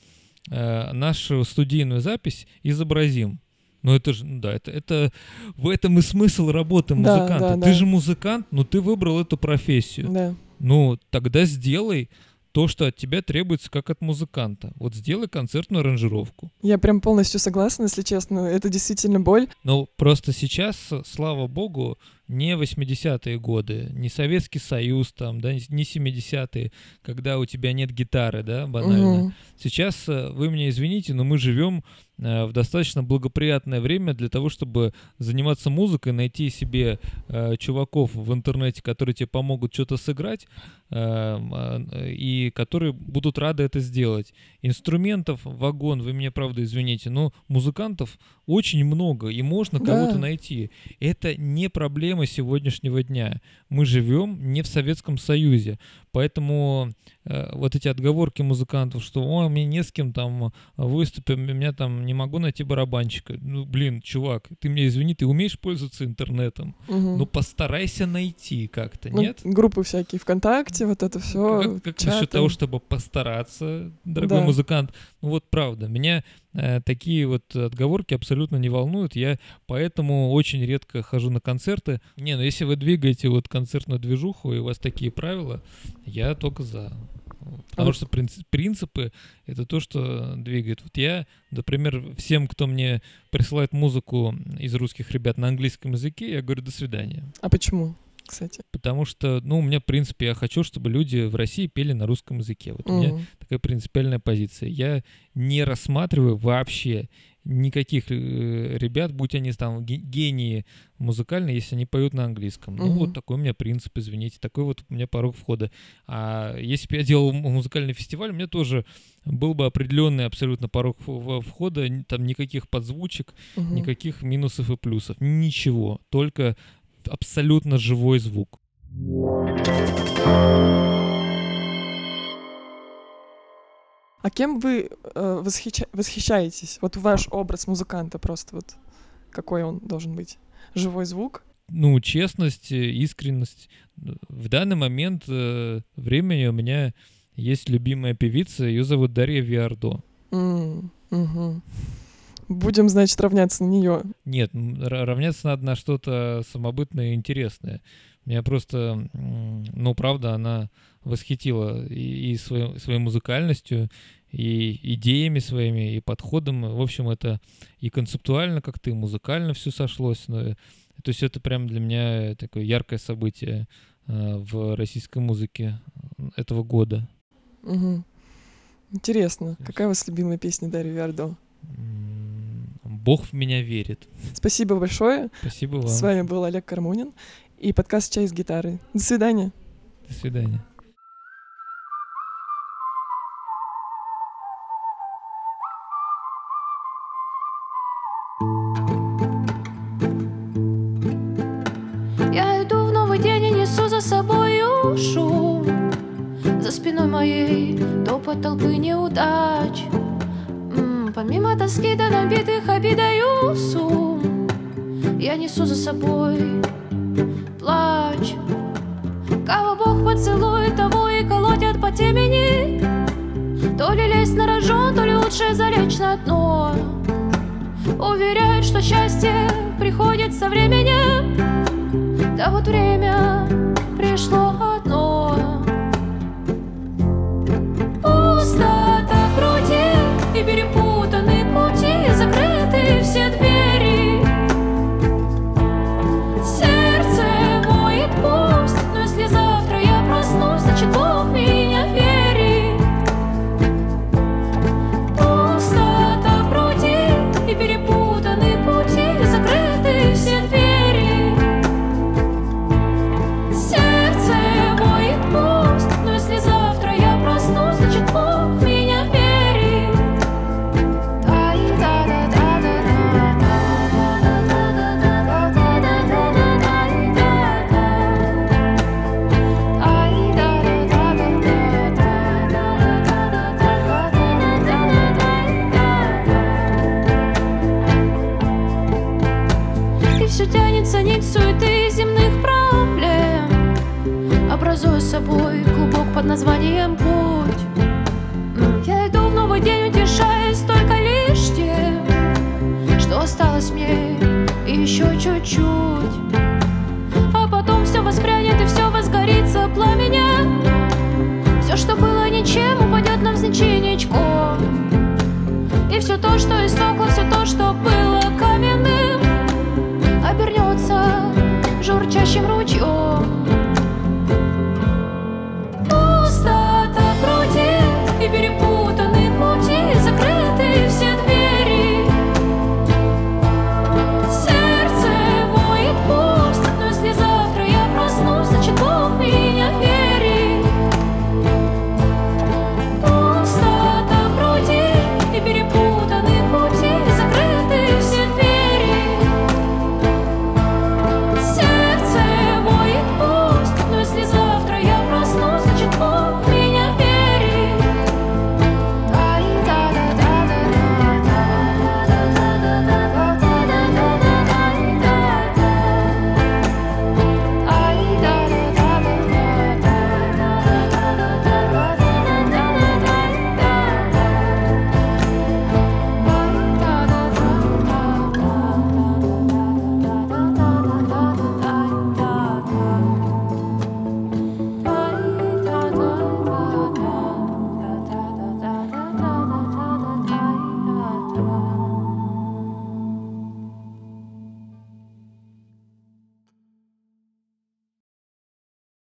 э, нашу студийную запись изобразим? Ну это же, ну да, это, это в этом и смысл работы Да, музыканта. да, ты да. же музыкант, но ты выбрал эту профессию. Да. Ну, тогда сделай то, что от тебя требуется как от музыканта. Вот сделай концертную аранжировку. Я прям полностью согласна, если честно. Это действительно боль. Но просто сейчас, слава богу, не 80-е годы, не Советский Союз, там, да, не 70-е, когда у тебя нет гитары, да, банально. Мгм. Сейчас, э, вы меня извините, но мы живем в достаточно благоприятное время для того, чтобы заниматься музыкой, найти себе э, чуваков в интернете, которые тебе помогут что-то сыграть, э, э, и которые будут рады это сделать. Инструментов вагон, вы меня правда извините, но музыкантов очень много, и можно Да. кого-то найти. Это не проблема сегодняшнего дня. Мы живем не в Советском Союзе, поэтому э, вот эти отговорки музыкантов, что «О, мне не с кем там выступим, у меня там не могу найти барабанщика. Ну, блин, чувак, ты мне извини, ты умеешь пользоваться интернетом? Мгм. Ну, постарайся найти как-то, Ну, нет? Группы всякие ВКонтакте, вот это все. Как, как насчет того, чтобы постараться, дорогой Да. музыкант? Ну вот правда, меня э, такие вот отговорки абсолютно не волнуют. Я поэтому очень редко хожу на концерты. Не, ну если вы двигаете вот концертную движуху и у вас такие правила, я только за. Потому вы- что принцип- принципы — это то, что двигает. Вот я, например, всем, кто мне присылает музыку из русских ребят на английском языке, я говорю «до свидания». А почему, кстати? Потому что, ну, у меня, в принципе, я хочу, чтобы люди в России пели на русском языке. Вот у меня такая принципиальная позиция. Я не рассматриваю вообще никаких э, ребят, будь они там ге- гении музыкальные, если они поют на английском. Ну, Мгм. вот такой у меня принцип, извините, такой вот у меня порог входа. А если бы я делал музыкальный фестиваль, у меня тоже был бы определенный абсолютно порог входа, там никаких подзвучек, Мгм. никаких минусов и плюсов, ничего, только абсолютно живой звук. А кем вы э, восхища- восхищаетесь? Вот ваш образ музыканта просто вот какой он должен быть? Живой звук? ну, честность, э, искренность. В данный момент э, времени у меня есть любимая певица, ее зовут Дарья Виардо. Мгм. Будем, значит, равняться на нее. Нет, равняться надо на что-то самобытное и интересное. Меня просто, ну, правда, она восхитила и, и своей, своей музыкальностью, и идеями своими, и подходом. В общем, это и концептуально как-то, и музыкально все сошлось. Но, э, то есть это прям для меня такое яркое событие э, в российской музыке этого года. Мгм. Интересно. Какая у вас любимая песня Дарьи Виардо? Бог в меня верит. Спасибо большое. Спасибо вам. С вами был Олег Кармунин и подкаст «Чай с гитарой». До свидания. До свидания. Я иду в новый день и несу за собою шум За спиной моей топот толпы неудач Помимо тоски до набитых обидою сум Я несу за собой плач. Кого Бог поцелует, того и колотят по темени. То ли лезть на рожон, то ли лучше залечь на дно. Уверяют, что счастье приходит со временем. Да вот время пришло одно